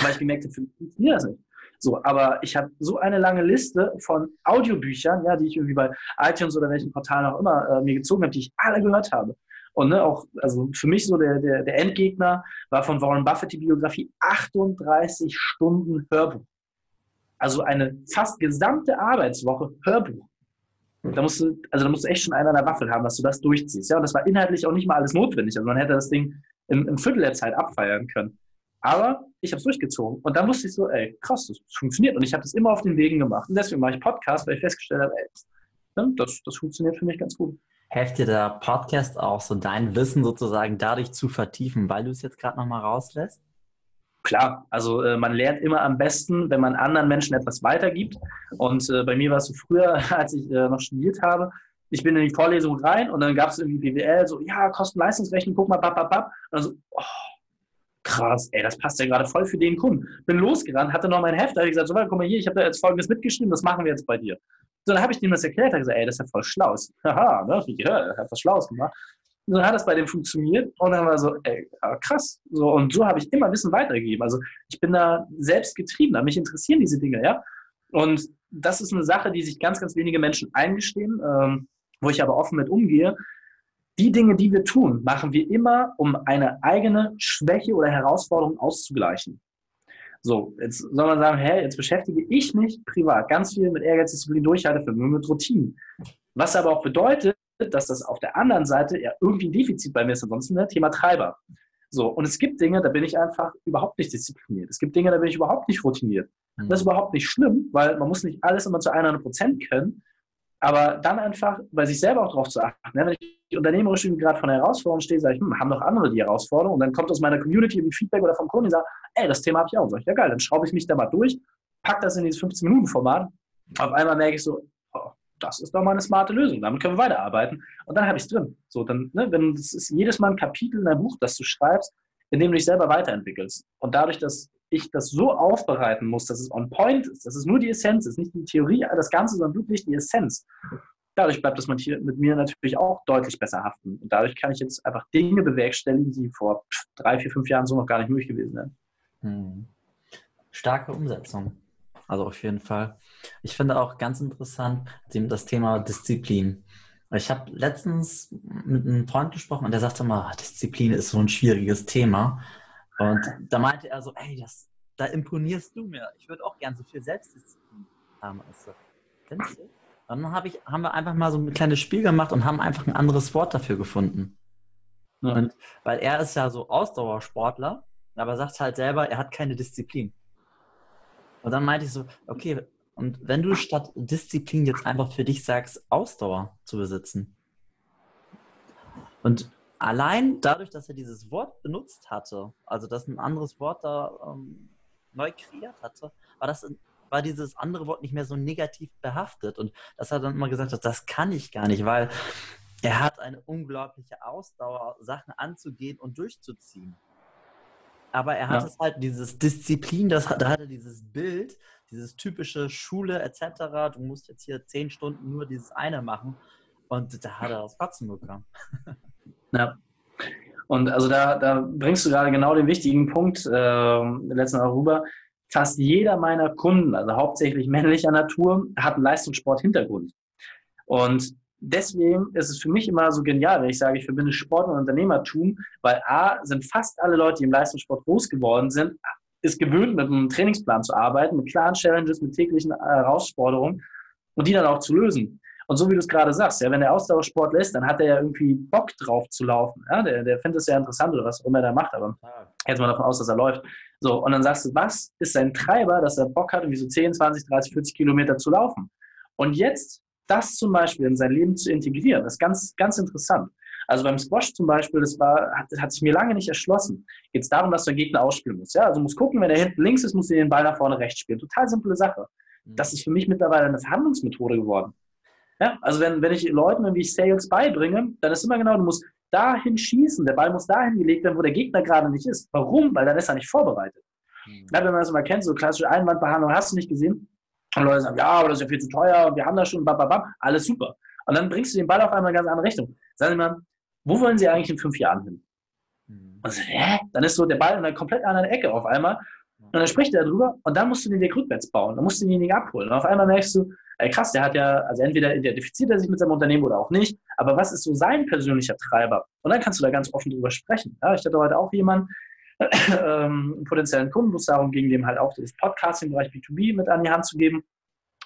weil ich gemerkt habe, funktioniert das nicht. So, aber ich habe so eine lange Liste von Audiobüchern, ja, die ich irgendwie bei iTunes oder welchen Portalen auch immer äh, mir gezogen habe, die ich alle gehört habe. Und ne, auch, also für mich so der, der, der Endgegner war von Warren Buffett die Biografie 38 Stunden Hörbuch. Also eine fast gesamte Arbeitswoche Hörbuch. Da musst du, also da musst du echt schon einer an der Waffel haben, dass du das durchziehst. Ja, und das war inhaltlich auch nicht mal alles notwendig. Also man hätte das Ding im, im Viertel der Zeit abfeiern können. Aber ich habe es durchgezogen. Und dann wusste ich so, ey, krass, das funktioniert. Und ich habe das immer auf den Wegen gemacht. Und deswegen mache ich Podcast, weil ich festgestellt habe, ey, das, das funktioniert für mich ganz gut hilft dir der Podcast auch, so dein Wissen sozusagen dadurch zu vertiefen, weil du es jetzt gerade nochmal rauslässt? Klar, also äh, man lernt immer am besten, wenn man anderen Menschen etwas weitergibt. Und äh, bei mir war es so früher, als ich äh, noch studiert habe, ich bin in die Vorlesung rein und dann gab es irgendwie BWL, so, ja, Kosten-Leistungsrechnung, guck mal, bap, Und dann so, oh, krass, ey, das passt ja gerade voll für den Kunden. Bin losgerannt, hatte noch mein Heft, da habe ich gesagt, so, guck mal hier, ich habe da jetzt Folgendes mitgeschrieben, das machen wir jetzt bei dir. So, dann habe ich dem das erklärt, er gesagt, ey, das ist ja voll schlau. Haha, ne? Ja, hat was Schlaues gemacht. Dann hat das bei dem funktioniert und dann war so, ey, krass. So, und so habe ich immer Wissen weitergegeben. Also ich bin da selbst getrieben, mich interessieren diese Dinge, ja. Und das ist eine Sache, die sich ganz, ganz wenige Menschen eingestehen, ähm, wo ich aber offen mit umgehe. Die Dinge, die wir tun, machen wir immer, um eine eigene Schwäche oder Herausforderung auszugleichen. So, jetzt soll man sagen, hey, jetzt beschäftige ich mich privat ganz viel mit Ehrgeiz, Disziplin, Durchhaltevermögen, mit Routinen. Was aber auch bedeutet, dass das auf der anderen Seite ja irgendwie ein Defizit bei mir ist, ansonsten ne, Thema Treiber. So, und es gibt Dinge, da bin ich einfach überhaupt nicht diszipliniert. Es gibt Dinge, da bin ich überhaupt nicht routiniert. Und das ist überhaupt nicht schlimm, weil man muss nicht alles immer zu 100 Prozent können. Aber dann einfach bei sich selber auch darauf zu achten. Ne? Wenn ich unternehmerisch gerade von der Herausforderung stehe, sage ich, hm, haben doch andere die Herausforderung. Und dann kommt aus meiner Community ein Feedback oder vom Kunden, die sagt, ey, das Thema habe ich auch. Sag ich, ja geil, dann schraube ich mich da mal durch, packe das in dieses 15-Minuten-Format. Auf einmal merke ich so, das ist doch mal eine smarte Lösung. Damit können wir weiterarbeiten. Und dann habe ich es drin. So, dann, ne, wenn das ist jedes Mal ein Kapitel in einem Buch, das du schreibst, in dem du dich selber weiterentwickelst. Und dadurch, dass ich das so aufbereiten muss, dass es on point ist, dass es nur die Essenz ist, nicht die Theorie, das Ganze, sondern wirklich die Essenz. Dadurch bleibt das mit mir natürlich auch deutlich besser haften. Und dadurch kann ich jetzt einfach Dinge bewerkstelligen, die vor drei, vier, fünf Jahren so noch gar nicht möglich gewesen wären. Hm. Starke Umsetzung. Also auf jeden Fall. Ich finde auch ganz interessant das Thema Disziplin. Ich habe letztens mit einem Freund gesprochen und der sagte mal, Disziplin ist so ein schwieriges Thema. Und da meinte er so, ey, das, da imponierst du mir. Ich würde auch gern so viel Selbstdisziplin haben. Also, findest du? Dann hab ich, haben wir einfach mal so ein kleines Spiel gemacht und haben einfach ein anderes Wort dafür gefunden. Und weil er ist ja so Ausdauersportler, aber sagt halt selber, er hat keine Disziplin. Und dann meinte ich so, okay, und wenn du statt Disziplin jetzt einfach für dich sagst, Ausdauer zu besitzen. Und allein dadurch, dass er dieses Wort benutzt hatte, also dass ein anderes Wort da ähm, neu kreiert hatte, war das war dieses andere Wort nicht mehr so negativ behaftet. Und das hat dann immer gesagt, das kann ich gar nicht, weil er hat eine unglaubliche Ausdauer, Sachen anzugehen und durchzuziehen. Aber er hat ja. es halt, dieses Disziplin, das, da hat er dieses Bild, dieses typische Schule etc. Du musst jetzt hier zehn Stunden nur dieses eine machen. Und da hat er das Kotzen bekommen. Ja. Und also da, da bringst du gerade genau den wichtigen Punkt äh, letzten Mal rüber. Fast jeder meiner Kunden, also hauptsächlich männlicher Natur, hat einen Leistungssport-Hintergrund. Und deswegen ist es für mich immer so genial, wenn ich sage, ich verbinde Sport und Unternehmertum, weil A, sind fast alle Leute, die im Leistungssport groß geworden sind, ist gewöhnt, mit einem Trainingsplan zu arbeiten, mit klaren Challenges, mit täglichen Herausforderungen und die dann auch zu lösen. Und so wie du es gerade sagst, ja, wenn der Ausdauersport lässt, dann hat er ja irgendwie Bock drauf zu laufen. Ja? Der, der findet es ja interessant oder was auch immer er da macht, aber jetzt mal davon aus, dass er läuft. So, und dann sagst du, was ist sein Treiber, dass er Bock hat, irgendwie so 10, 20, 30, 40 Kilometer zu laufen? Und jetzt das zum Beispiel in sein Leben zu integrieren, ist ganz, ganz interessant. Also beim Squash zum Beispiel, das war, hat, hat sich mir lange nicht erschlossen. Geht es darum, dass der Gegner ausspielen muss. Ja? Also muss gucken, wenn er hinten links ist, muss er den Ball nach vorne rechts spielen. Total simple Sache. Mhm. Das ist für mich mittlerweile eine Verhandlungsmethode geworden. Ja? Also wenn, wenn ich Leuten irgendwie Sales beibringe, dann ist immer genau, du musst dahin schießen, der Ball muss dahin gelegt werden, wo der Gegner gerade nicht ist. Warum? Weil dann ist er nicht vorbereitet. Mhm. Ja, wenn man das mal kennt, so klassische Einwandbehandlung, hast du nicht gesehen? Und Leute sagen, ja, aber das ist ja viel zu teuer und wir haben da schon, bababam, alles super. Und dann bringst du den Ball auf einmal in eine ganz andere Richtung. Sagen Sie mal, wo wollen Sie eigentlich in fünf Jahren hin? Mhm. Und so, hä? Dann ist so der Ball in einer komplett anderen Ecke auf einmal. Und dann spricht er darüber und dann musst du den Weg rückwärts bauen. Dann musst du denjenigen abholen. Und auf einmal merkst du, ey, krass, der hat ja, also entweder identifiziert er sich mit seinem Unternehmen oder auch nicht, aber was ist so sein persönlicher Treiber? Und dann kannst du da ganz offen drüber sprechen. Ja, ich hatte heute auch jemanden, ähm, potenziellen Kunden, wo es darum ging, dem halt auch das Podcasting im Bereich B2B mit an die Hand zu geben.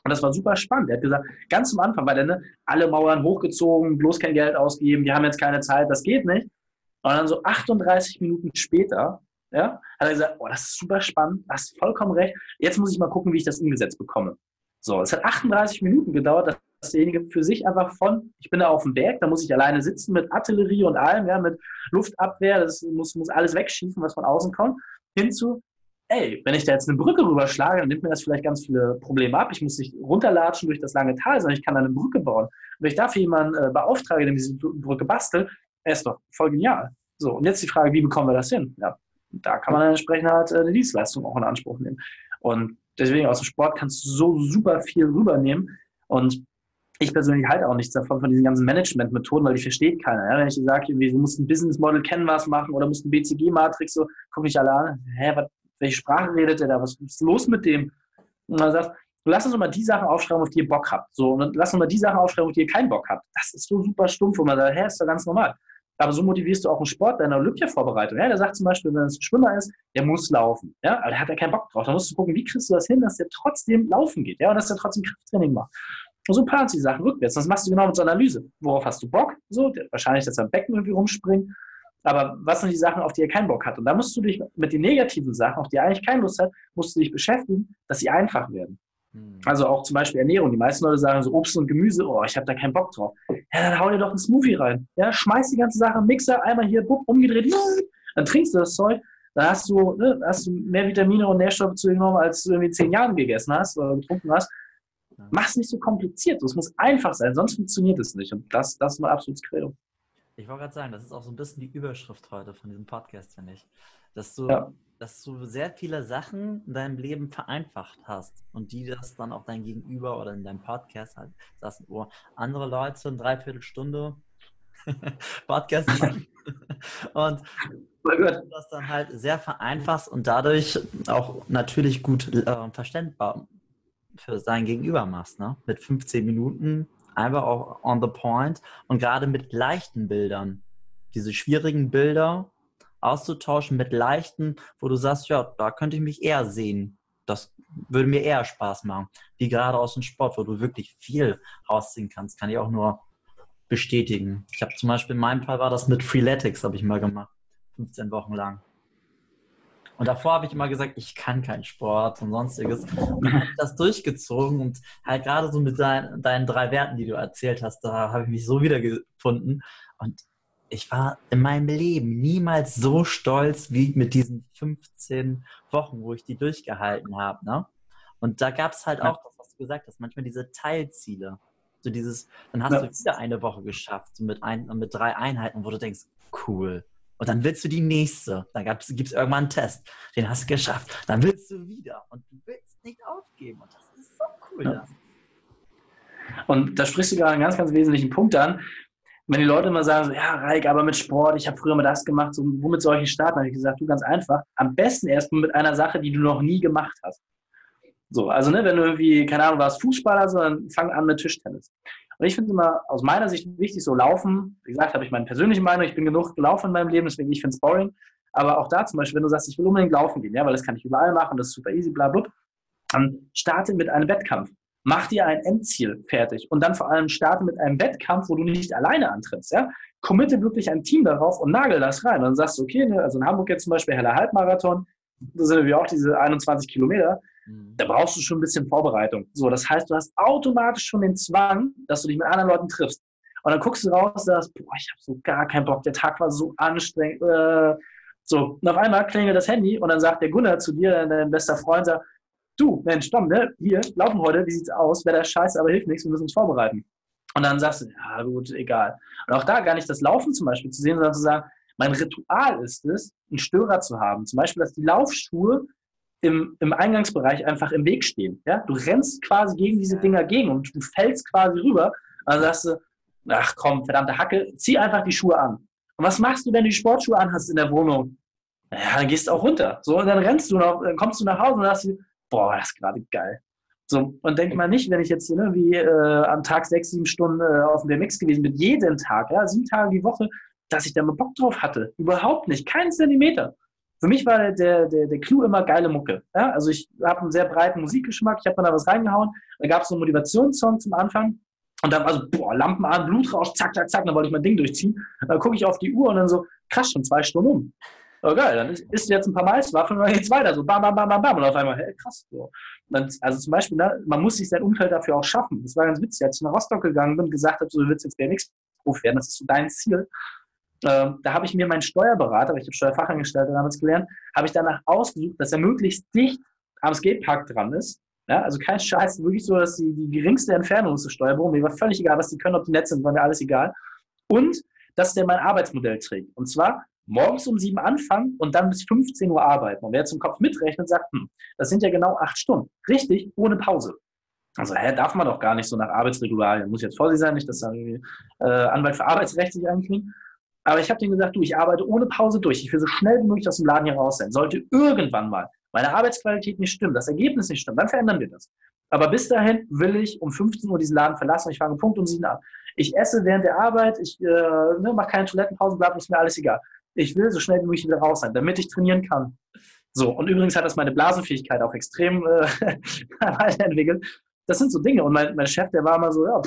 Und das war super spannend. Er hat gesagt, ganz zum Anfang war der, ne, alle Mauern hochgezogen, bloß kein Geld ausgegeben, wir haben jetzt keine Zeit, das geht nicht. Und dann so 38 Minuten später, ja, hat er gesagt, oh, das ist super spannend, hast vollkommen recht. Jetzt muss ich mal gucken, wie ich das umgesetzt bekomme. So, es hat 38 Minuten gedauert, dass derjenige für sich einfach von, ich bin da auf dem Berg, da muss ich alleine sitzen mit Artillerie und allem, ja, mit Luftabwehr, das muss, muss alles wegschießen, was von außen kommt, hinzu, ey, wenn ich da jetzt eine Brücke rüberschlage, dann nimmt mir das vielleicht ganz viele Probleme ab. Ich muss nicht runterlatschen durch das lange Tal, sondern ich kann eine Brücke bauen. Wenn ich dafür jemanden äh, beauftrage, der diese Brücke bastelt, ist doch voll genial. So, und jetzt die Frage, wie bekommen wir das hin? Ja, da kann man dann entsprechend halt äh, eine Dienstleistung auch in Anspruch nehmen. Und deswegen aus dem Sport kannst du so super viel rübernehmen. Und ich persönlich halte auch nichts davon, von diesen ganzen Management-Methoden, weil die versteht keiner. Ja? Wenn ich sage, du musst ein Business Model Canvas machen oder musst ein BCG-Matrix, so gucke ich alle an, hä, was, welche Sprache redet der da? Was ist los mit dem? Und dann sagst lass uns mal die Sachen aufschreiben, auf die ihr Bock habt. So, und lass uns mal die Sachen aufschreiben, auf die ihr keinen Bock habt. Das ist so super stumpf, wo man sagt, hä, ist doch ganz normal. Aber so motivierst du auch einen Sport deiner Olympia-Vorbereitung. Ja, der sagt zum Beispiel, wenn es ein Schwimmer ist, der muss laufen. Ja, aber der hat ja keinen Bock drauf. Da musst du gucken, wie kriegst du das hin, dass der trotzdem laufen geht. Ja, und dass der trotzdem Krafttraining macht. Und so planst du die Sachen rückwärts. Das machst du genau mit so einer Analyse. Worauf hast du Bock? So, wahrscheinlich, dass am Becken irgendwie rumspringt. Aber was sind die Sachen, auf die er keinen Bock hat? Und da musst du dich mit den negativen Sachen, auf die er eigentlich keine Lust hat, musst du dich beschäftigen, dass sie einfach werden. Hm. Also auch zum Beispiel Ernährung. Die meisten Leute sagen so Obst und Gemüse, oh, ich habe da keinen Bock drauf. Ja, dann hau dir doch einen Smoothie rein. Ja, schmeiß die ganze Sache im Mixer, einmal hier, bupp, umgedreht, dann trinkst du das Zeug. Dann hast du, ne, hast du mehr Vitamine und Nährstoffe zu dir genommen, als du irgendwie zehn Jahren gegessen hast oder getrunken hast. Mach's nicht so kompliziert. Es muss einfach sein, sonst funktioniert es nicht. Und das, das ist mein absolutes Credo. Ich wollte gerade sagen, das ist auch so ein bisschen die Überschrift heute von diesem Podcast, finde ich. Dass du, ja. dass du sehr viele Sachen in deinem Leben vereinfacht hast und die das dann auch dein Gegenüber oder in deinem Podcast halt saßen, oh, andere Leute eine Dreiviertelstunde Podcast machen und du das dann halt sehr vereinfachst und dadurch auch natürlich gut äh, verständbar für sein Gegenüber machst, ne? Mit 15 Minuten einfach auch on the point und gerade mit leichten Bildern, diese schwierigen Bilder auszutauschen mit leichten, wo du sagst, ja, da könnte ich mich eher sehen. Das würde mir eher Spaß machen. Wie gerade aus dem Sport, wo du wirklich viel rausziehen kannst, kann ich auch nur bestätigen. Ich habe zum Beispiel in meinem Fall war das mit Freeletics, habe ich mal gemacht. 15 Wochen lang. Und davor habe ich immer gesagt, ich kann keinen Sport und sonstiges. Und dann habe ich das durchgezogen und halt gerade so mit deinen, deinen drei Werten, die du erzählt hast, da habe ich mich so wiedergefunden. Und ich war in meinem Leben niemals so stolz wie mit diesen 15 Wochen, wo ich die durchgehalten habe. Ne? Und da gab es halt auch das, was du gesagt hast, manchmal diese Teilziele. So dieses, dann hast ja. du wieder eine Woche geschafft, so mit, ein, mit drei Einheiten, wo du denkst, cool, und dann willst du die nächste. Dann gibt es irgendwann einen Test. Den hast du geschafft. Dann willst du wieder. Und du willst nicht aufgeben. Und das ist so cool. Ja. Und da sprichst du gerade einen ganz, ganz wesentlichen Punkt an. Wenn die Leute immer sagen, so, ja, Reik, aber mit Sport, ich habe früher mal das gemacht, so, womit soll ich starten? habe ich gesagt, du ganz einfach. Am besten erstmal mit einer Sache, die du noch nie gemacht hast. So, also ne, wenn du irgendwie, keine Ahnung, warst Fußballer, sondern fang an mit Tischtennis. Und ich finde es immer aus meiner Sicht wichtig, so laufen. Wie gesagt, habe ich meine persönliche Meinung, ich bin genug gelaufen in meinem Leben, deswegen ich finde es boring. Aber auch da zum Beispiel, wenn du sagst, ich will unbedingt laufen gehen, ja, weil das kann ich überall machen, das ist super easy, bla, bla, dann starte mit einem Wettkampf. Mach dir ein Endziel fertig und dann vor allem starte mit einem Wettkampf, wo du nicht alleine antrittst. Ja? Committe wirklich ein Team darauf und nagel das rein. Und dann sagst du, okay, ne, also in Hamburg jetzt zum Beispiel Heller Halbmarathon, da sind wir auch diese 21 Kilometer, mhm. da brauchst du schon ein bisschen Vorbereitung. So, das heißt, du hast automatisch schon den Zwang, dass du dich mit anderen Leuten triffst. Und dann guckst du raus und sagst, boah, ich habe so gar keinen Bock, der Tag war so anstrengend. Äh, so, und auf einmal klingelt das Handy und dann sagt der Gunnar zu dir, dein bester Freund, sagt, du, Mensch, Tom, ne, hier, laufen heute, wie sieht's aus? Wäre der Scheiße, aber hilft nichts, wir müssen uns vorbereiten. Und dann sagst du, ja gut, egal. Und auch da gar nicht das Laufen zum Beispiel zu sehen, sondern zu sagen, mein Ritual ist es, einen Störer zu haben. Zum Beispiel, dass die Laufschuhe im, im Eingangsbereich einfach im Weg stehen. Ja? Du rennst quasi gegen diese Dinger gegen und du fällst quasi rüber. Und dann sagst du, ach komm, verdammte Hacke, zieh einfach die Schuhe an. Und was machst du, wenn du die Sportschuhe anhast in der Wohnung? Ja, dann gehst du auch runter. So, und dann rennst du noch, dann kommst du nach Hause und sagst, boah, das ist gerade geil. So, und denk mal nicht, wenn ich jetzt ne, wie äh, am Tag sechs, sieben Stunden äh, auf dem BMX gewesen bin, jeden Tag, ja, sieben Tage die Woche, dass ich da mal Bock drauf hatte. Überhaupt nicht, kein Zentimeter. Für mich war der, der, der Clou immer geile Mucke. Ja? Also ich habe einen sehr breiten Musikgeschmack, ich habe mir da was reingehauen. Da gab es so einen Motivationssong zum Anfang. Und dann war so, boah, Lampen an, Blutrausch, zack, zack, zack, dann wollte ich mein Ding durchziehen. Dann gucke ich auf die Uhr und dann so, krass, schon zwei Stunden um. Oh, geil, dann ist, isst du jetzt ein paar Maiswaffeln und dann geht's weiter. So bam, bam, bam, bam, bam. Und auf einmal, hey, krass. So. Dann, also zum Beispiel, ne, man muss sich sein Umfeld dafür auch schaffen. Das war ganz witzig, als ich nach Rostock gegangen bin und gesagt habe, so, du willst jetzt BMX-Profi werden, das ist so dein Ziel. Ähm, da habe ich mir meinen Steuerberater, ich habe Steuerfachangestellter damals gelernt, habe ich danach ausgesucht, dass er möglichst dicht am Skatepark dran ist. Ja, also kein Scheiß, wirklich so, dass die, die geringste Entfernung des Steuerbüro. Mir war völlig egal, was die können, ob die nett sind, war mir alles egal. Und dass der mein Arbeitsmodell trägt. Und zwar morgens um sieben anfangen und dann bis 15 Uhr arbeiten. Und wer jetzt im Kopf mitrechnet, sagt, hm, das sind ja genau acht Stunden. Richtig, ohne Pause. Also, hä, darf man doch gar nicht so nach Arbeitsregularien. Muss jetzt vorsichtig sein, nicht, dass da äh, Anwalt für Arbeitsrecht sich einklingt. Aber ich habe denen gesagt, du, ich arbeite ohne Pause durch. Ich will so schnell wie möglich aus dem Laden hier raus sein. Sollte irgendwann mal meine Arbeitsqualität nicht stimmen, das Ergebnis nicht stimmt, dann verändern wir das. Aber bis dahin will ich um 15 Uhr diesen Laden verlassen ich fange Punkt um 7 an. Ich esse während der Arbeit, ich äh, ne, mache keine Toilettenpause, bleibt ist mir alles egal. Ich will so schnell wie möglich wieder raus sein, damit ich trainieren kann. So, und übrigens hat das meine Blasenfähigkeit auch extrem äh, weiterentwickelt. Das sind so Dinge. Und mein, mein Chef, der war immer so, ja,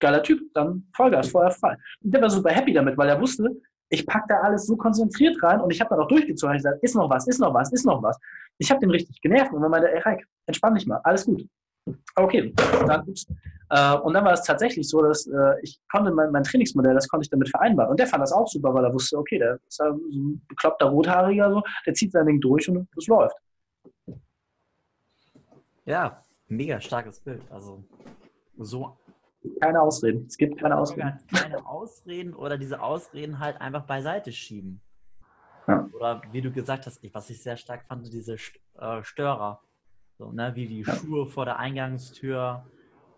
geiler Typ, dann Vollgas, Feuer frei. Und der war super happy damit, weil er wusste, ich packe da alles so konzentriert rein und ich habe dann auch durchgezogen. Ich gesagt, ist noch was, ist noch was, ist noch was. Ich habe den richtig genervt und dann meinte, ey Reik, entspann dich mal, alles gut. Okay, dann, ups. Äh, und dann war es tatsächlich so, dass äh, ich konnte mein, mein, Trainingsmodell, das konnte ich damit vereinbaren. Und der fand das auch super, weil er wusste, okay, der ist ja so ein bekloppter Rothaariger, so, der zieht sein Ding durch und es läuft. Ja, mega starkes Bild. Also so. Keine Ausreden. Es gibt keine Ausreden. Keine Ausreden oder diese Ausreden halt einfach beiseite schieben. Ja. Oder wie du gesagt hast, was ich sehr stark fand, diese äh, Störer. So, ne, wie die ja. Schuhe vor der Eingangstür.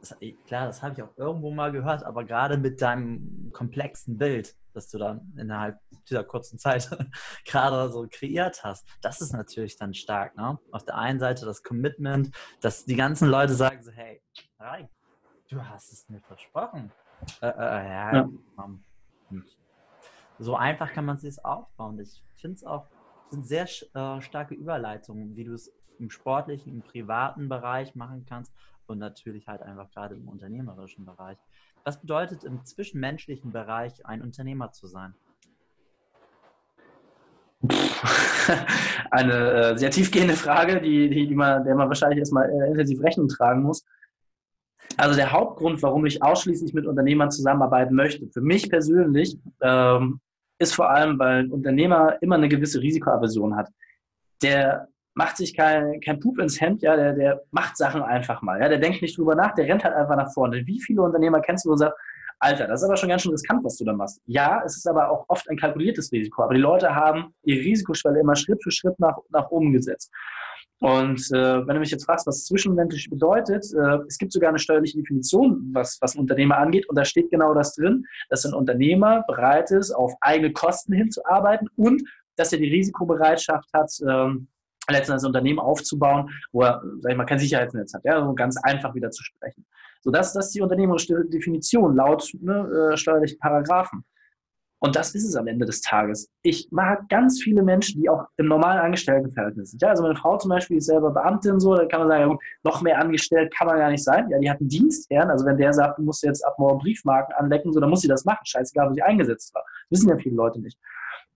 Das, klar, das habe ich auch irgendwo mal gehört, aber gerade mit deinem komplexen Bild, das du dann innerhalb dieser kurzen Zeit gerade so kreiert hast, das ist natürlich dann stark. Ne? Auf der einen Seite das Commitment, dass die ganzen Leute sagen so, hey, Rai, du hast es mir versprochen. Äh, äh, äh ja, ja. So einfach kann man es sich aufbauen. Ich finde es auch, sind sehr äh, starke Überleitungen, wie du es im sportlichen, im privaten Bereich machen kannst und natürlich halt einfach gerade im unternehmerischen Bereich. Was bedeutet im zwischenmenschlichen Bereich ein Unternehmer zu sein? Eine äh, sehr tiefgehende Frage, die, die, die man, der man wahrscheinlich erstmal äh, intensiv Rechnung tragen muss. Also der Hauptgrund, warum ich ausschließlich mit Unternehmern zusammenarbeiten möchte, für mich persönlich, ähm, ist vor allem, weil ein Unternehmer immer eine gewisse Risikoaversion hat. Der macht sich kein, kein Pup ins Hemd, ja, der, der macht Sachen einfach mal. Ja, der denkt nicht drüber nach, der rennt halt einfach nach vorne. Wie viele Unternehmer kennst du, du sagst, Alter, das ist aber schon ganz schön riskant, was du da machst. Ja, es ist aber auch oft ein kalkuliertes Risiko. Aber die Leute haben ihre Risikoschwelle immer Schritt für Schritt nach, nach oben gesetzt. Und äh, wenn du mich jetzt fragst, was zwischenmenschlich bedeutet, äh, es gibt sogar eine steuerliche Definition, was, was ein Unternehmer angeht, und da steht genau das drin, dass ein Unternehmer bereit ist, auf eigene Kosten hinzuarbeiten und dass er die Risikobereitschaft hat, ähm, letztendlich ein Unternehmen aufzubauen, wo er, sag ich mal, kein Sicherheitsnetz hat, ja, so ganz einfach wieder zu sprechen. So, das, das ist die unternehmerische Definition laut ne, äh, steuerlichen Paragraphen. Und das ist es am Ende des Tages. Ich mag ganz viele Menschen, die auch im normalen Angestelltenverhältnis sind. Ja, also meine Frau zum Beispiel ist selber Beamtin, so, da kann man sagen, ja gut, noch mehr angestellt kann man gar nicht sein. Ja, die hat einen Dienstherrn. Also wenn der sagt, du musst jetzt ab morgen Briefmarken anlecken, so, dann muss sie das machen. Scheißegal, wo sie eingesetzt war. wissen ja viele Leute nicht.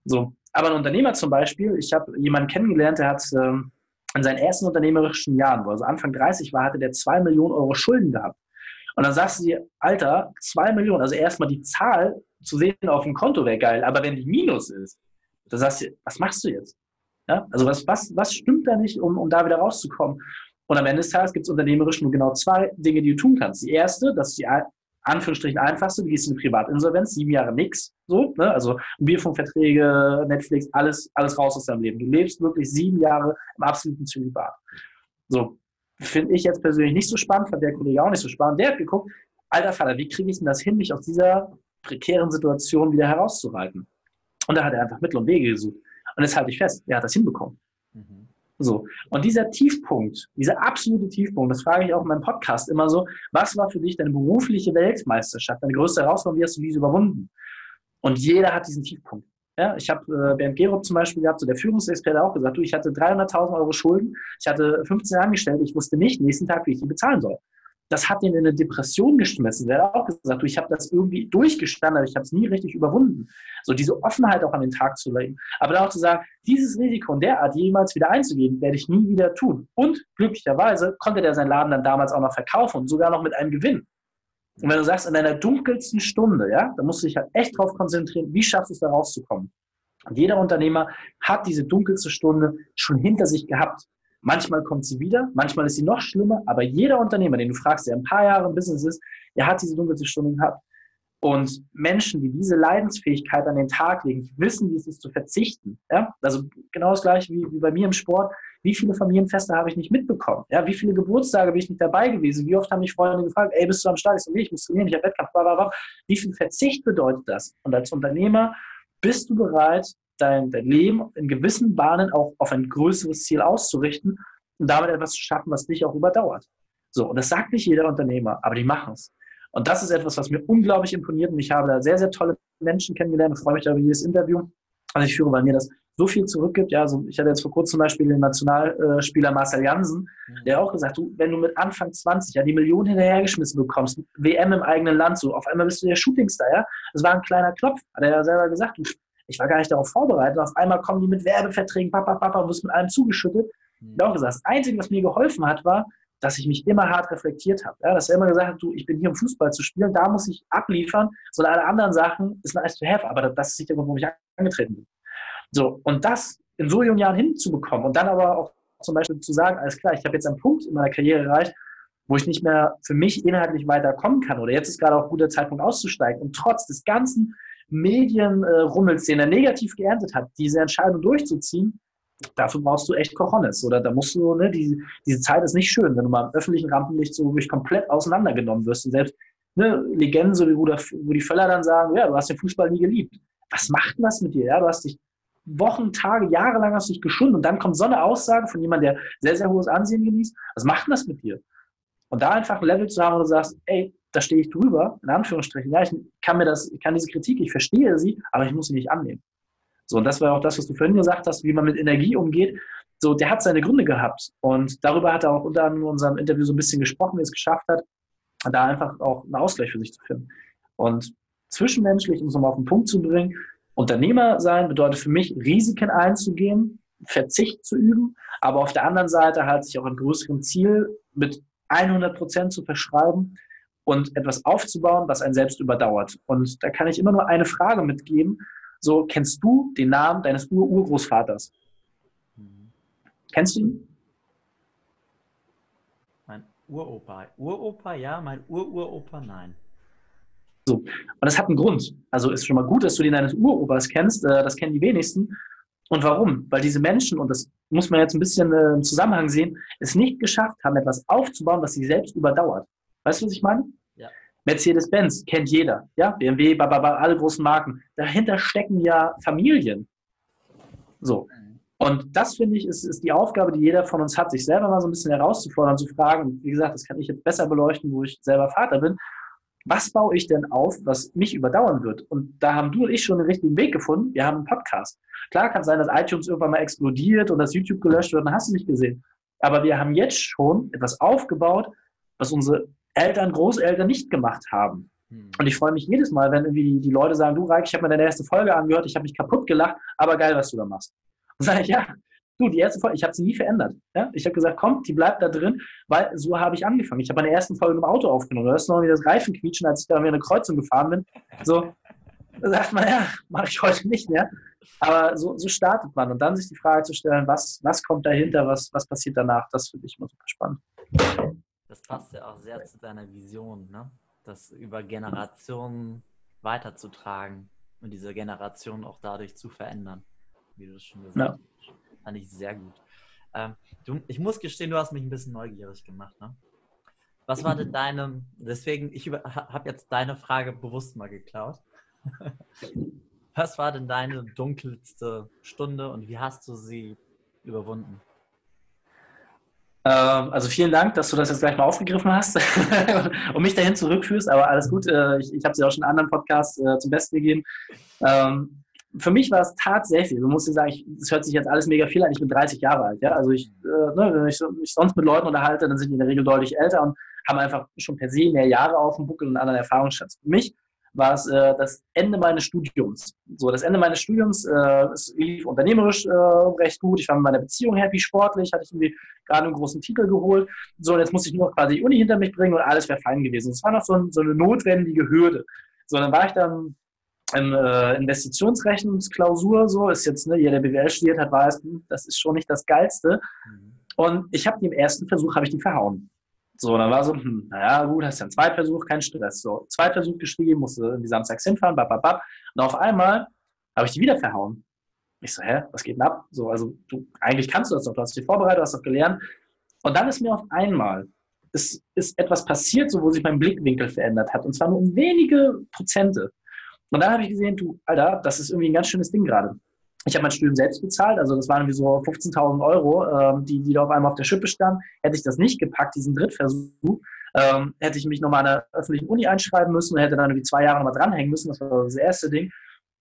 So. Aber ein Unternehmer zum Beispiel, ich habe jemanden kennengelernt, der hat ähm, in seinen ersten unternehmerischen Jahren, wo er also Anfang 30 war, hatte der zwei Millionen Euro Schulden gehabt. Und dann sagst du dir, Alter, zwei Millionen, also erstmal die Zahl zu sehen auf dem Konto wäre geil, aber wenn die Minus ist, dann sagst du, was machst du jetzt? Ja? Also was, was, was stimmt da nicht, um, um da wieder rauszukommen? Und am Ende des Tages gibt es unternehmerisch nur genau zwei Dinge, die du tun kannst. Die erste, das ist die Anführungsstrichen einfachste, du gehst in eine Privatinsolvenz, sieben Jahre nix, so, ne? also Mobilfunkverträge, Netflix, alles, alles raus aus deinem Leben. Du lebst wirklich sieben Jahre im absoluten Zölibat. So, finde ich jetzt persönlich nicht so spannend, fand der Kollege auch nicht so spannend. Der hat geguckt, alter Vater, wie kriege ich denn das hin, mich aus dieser prekären Situation wieder herauszureiten? Und da hat er einfach Mittel und Wege gesucht. Und jetzt halte ich fest, er hat das hinbekommen. Mhm. So. Und dieser Tiefpunkt, dieser absolute Tiefpunkt, das frage ich auch in meinem Podcast immer so, was war für dich deine berufliche Weltmeisterschaft, deine größte Herausforderung, wie hast du diese überwunden? Und jeder hat diesen Tiefpunkt. Ja, ich habe äh, Bernd Gerob zum Beispiel gehabt, so der Führungsexperte auch gesagt, du, ich hatte 300.000 Euro Schulden, ich hatte 15 Angestellte, ich wusste nicht nächsten Tag, wie ich die bezahlen soll. Das hat ihn in eine Depression geschmissen. Der hat auch gesagt, du, ich habe das irgendwie durchgestanden, aber ich habe es nie richtig überwunden. So diese Offenheit auch an den Tag zu legen. Aber dann auch zu sagen, dieses Risiko in der Art jemals wieder einzugehen, werde ich nie wieder tun. Und glücklicherweise konnte der seinen Laden dann damals auch noch verkaufen und sogar noch mit einem Gewinn. Und wenn du sagst, in deiner dunkelsten Stunde, ja, da musst du dich halt echt drauf konzentrieren, wie schaffst du es da rauszukommen? Und jeder Unternehmer hat diese dunkelste Stunde schon hinter sich gehabt. Manchmal kommt sie wieder, manchmal ist sie noch schlimmer, aber jeder Unternehmer, den du fragst, der ein paar Jahre im Business ist, der hat diese dunkelste Stunde gehabt. Und Menschen, die diese Leidensfähigkeit an den Tag legen, wissen, wie es ist zu verzichten. Ja? Also genau das gleiche wie, wie bei mir im Sport. Wie viele Familienfeste habe ich nicht mitbekommen? Ja? Wie viele Geburtstage bin ich nicht dabei gewesen? Wie oft haben mich Freunde gefragt, ey, bist du am Start? Ich so, nee, ich muss trainieren, ich habe Wettkampf, bla. Wie viel Verzicht bedeutet das? Und als Unternehmer bist du bereit, dein, dein Leben in gewissen Bahnen auch auf ein größeres Ziel auszurichten und damit etwas zu schaffen, was dich auch überdauert. So, und das sagt nicht jeder Unternehmer, aber die machen es. Und das ist etwas, was mir unglaublich imponiert. Und ich habe da sehr, sehr tolle Menschen kennengelernt und freue mich da über jedes Interview, was ich führe, weil mir das so viel zurückgibt. Ja, also ich hatte jetzt vor kurzem zum Beispiel den Nationalspieler Marcel Jansen, mhm. der auch gesagt, du, wenn du mit Anfang 20 ja die Millionen hinterhergeschmissen bekommst, WM im eigenen Land, so auf einmal bist du der Shootingstar, ja. Das war ein kleiner Knopf, hat er ja selber gesagt. Ich war gar nicht darauf vorbereitet. Auf einmal kommen die mit Werbeverträgen, papa, papa, und wirst mit allem zugeschüttet. Mhm. Auch gesagt, das Einzige, was mir geholfen hat, war, dass ich mich immer hart reflektiert habe. Ja, dass er immer gesagt hat, du, ich bin hier, um Fußball zu spielen, da muss ich abliefern, sondern alle anderen Sachen ist nice to have, aber das ist nicht der Grund, warum ich angetreten bin. So, und das in so jungen Jahren hinzubekommen und dann aber auch zum Beispiel zu sagen, alles klar, ich habe jetzt einen Punkt in meiner Karriere erreicht, wo ich nicht mehr für mich inhaltlich weiterkommen kann oder jetzt ist gerade auch ein guter Zeitpunkt auszusteigen und trotz des ganzen Medienrummels, den er negativ geerntet hat, diese Entscheidung durchzuziehen, dafür brauchst du echt Cojones. Oder da musst du, ne, die, diese Zeit ist nicht schön, wenn du mal im öffentlichen Rampenlicht so wirklich komplett auseinandergenommen wirst. Und selbst ne, Legenden, so wie Rudolf, die Völler dann sagen, ja, du hast den Fußball nie geliebt. Was macht denn das mit dir? Ja, du hast dich Wochen, Tage, Jahre lang hast dich geschunden und dann kommt so eine Aussage von jemandem, der sehr, sehr hohes Ansehen genießt. Was macht denn das mit dir? Und da einfach ein Level zu haben, wo du sagst, ey, da stehe ich drüber, in Anführungsstrichen. Ja, ich kann mir das, ich kann diese Kritik, ich verstehe sie, aber ich muss sie nicht annehmen. So, und das war auch das, was du vorhin gesagt hast, wie man mit Energie umgeht. So, der hat seine Gründe gehabt. Und darüber hat er auch unter anderem in unserem Interview so ein bisschen gesprochen, wie er es geschafft hat, da einfach auch einen Ausgleich für sich zu finden. Und zwischenmenschlich, um es nochmal auf den Punkt zu bringen, Unternehmer sein bedeutet für mich, Risiken einzugehen, Verzicht zu üben, aber auf der anderen Seite halt sich auch ein größeren Ziel mit 100 Prozent zu verschreiben und etwas aufzubauen, was einen selbst überdauert. Und da kann ich immer nur eine Frage mitgeben, so, kennst du den Namen deines Ur-Urgroßvaters? Mhm. Kennst du ihn? Mein Uropa. Uropa ja, mein Ururopa nein. So, und das hat einen Grund. Also ist schon mal gut, dass du den deines Uropas kennst. Äh, das kennen die wenigsten. Und warum? Weil diese Menschen, und das muss man jetzt ein bisschen äh, im Zusammenhang sehen, es nicht geschafft haben, etwas aufzubauen, was sie selbst überdauert. Weißt du, was ich meine? Mercedes-Benz kennt jeder, ja, BMW, bababa, alle großen Marken. Dahinter stecken ja Familien. So. Und das, finde ich, ist, ist die Aufgabe, die jeder von uns hat, sich selber mal so ein bisschen herauszufordern, zu fragen. Wie gesagt, das kann ich jetzt besser beleuchten, wo ich selber Vater bin. Was baue ich denn auf, was mich überdauern wird? Und da haben du und ich schon den richtigen Weg gefunden. Wir haben einen Podcast. Klar kann es sein, dass iTunes irgendwann mal explodiert und dass YouTube gelöscht wird, dann hast du nicht gesehen. Aber wir haben jetzt schon etwas aufgebaut, was unsere Eltern, Großeltern nicht gemacht haben. Hm. Und ich freue mich jedes Mal, wenn irgendwie die Leute sagen, du Reik, ich habe mir deine erste Folge angehört, ich habe mich kaputt gelacht, aber geil, was du da machst. Und sage ich, ja, du, die erste Folge, ich habe sie nie verändert. Ja? Ich habe gesagt, komm, die bleibt da drin, weil so habe ich angefangen. Ich habe meine ersten Folge im Auto aufgenommen. Du hörst noch das Reifen quietschen, als ich da mir eine Kreuzung gefahren bin. So, da sagt man, ja, mache ich heute nicht mehr. Aber so, so, startet man. Und dann sich die Frage zu stellen, was, was kommt dahinter, was, was passiert danach, das finde ich immer super spannend. Das passt ja auch sehr zu deiner Vision, ne? das über Generationen weiterzutragen und diese Generation auch dadurch zu verändern, wie du es schon gesagt hast. Ja. Fand ich sehr gut. Ähm, du, ich muss gestehen, du hast mich ein bisschen neugierig gemacht. Ne? Was war denn deine, deswegen, ich habe jetzt deine Frage bewusst mal geklaut. Was war denn deine dunkelste Stunde und wie hast du sie überwunden? Ähm, also vielen Dank, dass du das jetzt gleich mal aufgegriffen hast und mich dahin zurückführst, aber alles gut. Äh, ich, ich habe sie auch schon in anderen Podcasts äh, zum Besten gegeben. Ähm, für mich war es tatsächlich, musst dir sagen, es hört sich jetzt alles mega viel an, ich bin 30 Jahre alt. Ja? Also ich, äh, ne, wenn ich mich sonst mit Leuten unterhalte, dann sind die in der Regel deutlich älter und haben einfach schon per se mehr Jahre auf dem Buckel und einen anderen Erfahrungsschatz. Für mich war es äh, das Ende meines Studiums. So, das Ende meines Studiums äh, es lief unternehmerisch äh, recht gut. Ich war mit meiner Beziehung happy, sportlich, hatte ich irgendwie gerade einen großen Titel geholt. So, und jetzt musste ich nur quasi die Uni hinter mich bringen und alles wäre fein gewesen. Es war noch so, ein, so, eine notwendige Hürde. So, dann war ich dann im äh, Investitionsrechnungsklausur, so ist jetzt, ne, jeder, der BWL studiert hat, weiß, hm, das ist schon nicht das Geilste. Mhm. Und ich habe die im ersten Versuch, habe ich die verhauen. So, dann war so, hm, naja, gut, hast ja einen Zweitversuch, kein Stress. So, Zweitversuch geschrieben, musste irgendwie samstags hinfahren, bap. Und auf einmal habe ich die wieder verhauen. Ich so, hä, was geht denn ab? So, also, du, eigentlich kannst du das doch, du hast dich vorbereitet, hast doch gelernt. Und dann ist mir auf einmal, es ist etwas passiert, so, wo sich mein Blickwinkel verändert hat. Und zwar nur um wenige Prozente. Und dann habe ich gesehen, du, Alter, das ist irgendwie ein ganz schönes Ding gerade ich habe mein Studium selbst bezahlt, also das waren irgendwie so 15.000 Euro, ähm, die, die da auf einmal auf der Schippe standen. Hätte ich das nicht gepackt, diesen Drittversuch, ähm, hätte ich mich nochmal an einer öffentlichen Uni einschreiben müssen und hätte dann irgendwie zwei Jahre nochmal dranhängen müssen. Das war das erste Ding.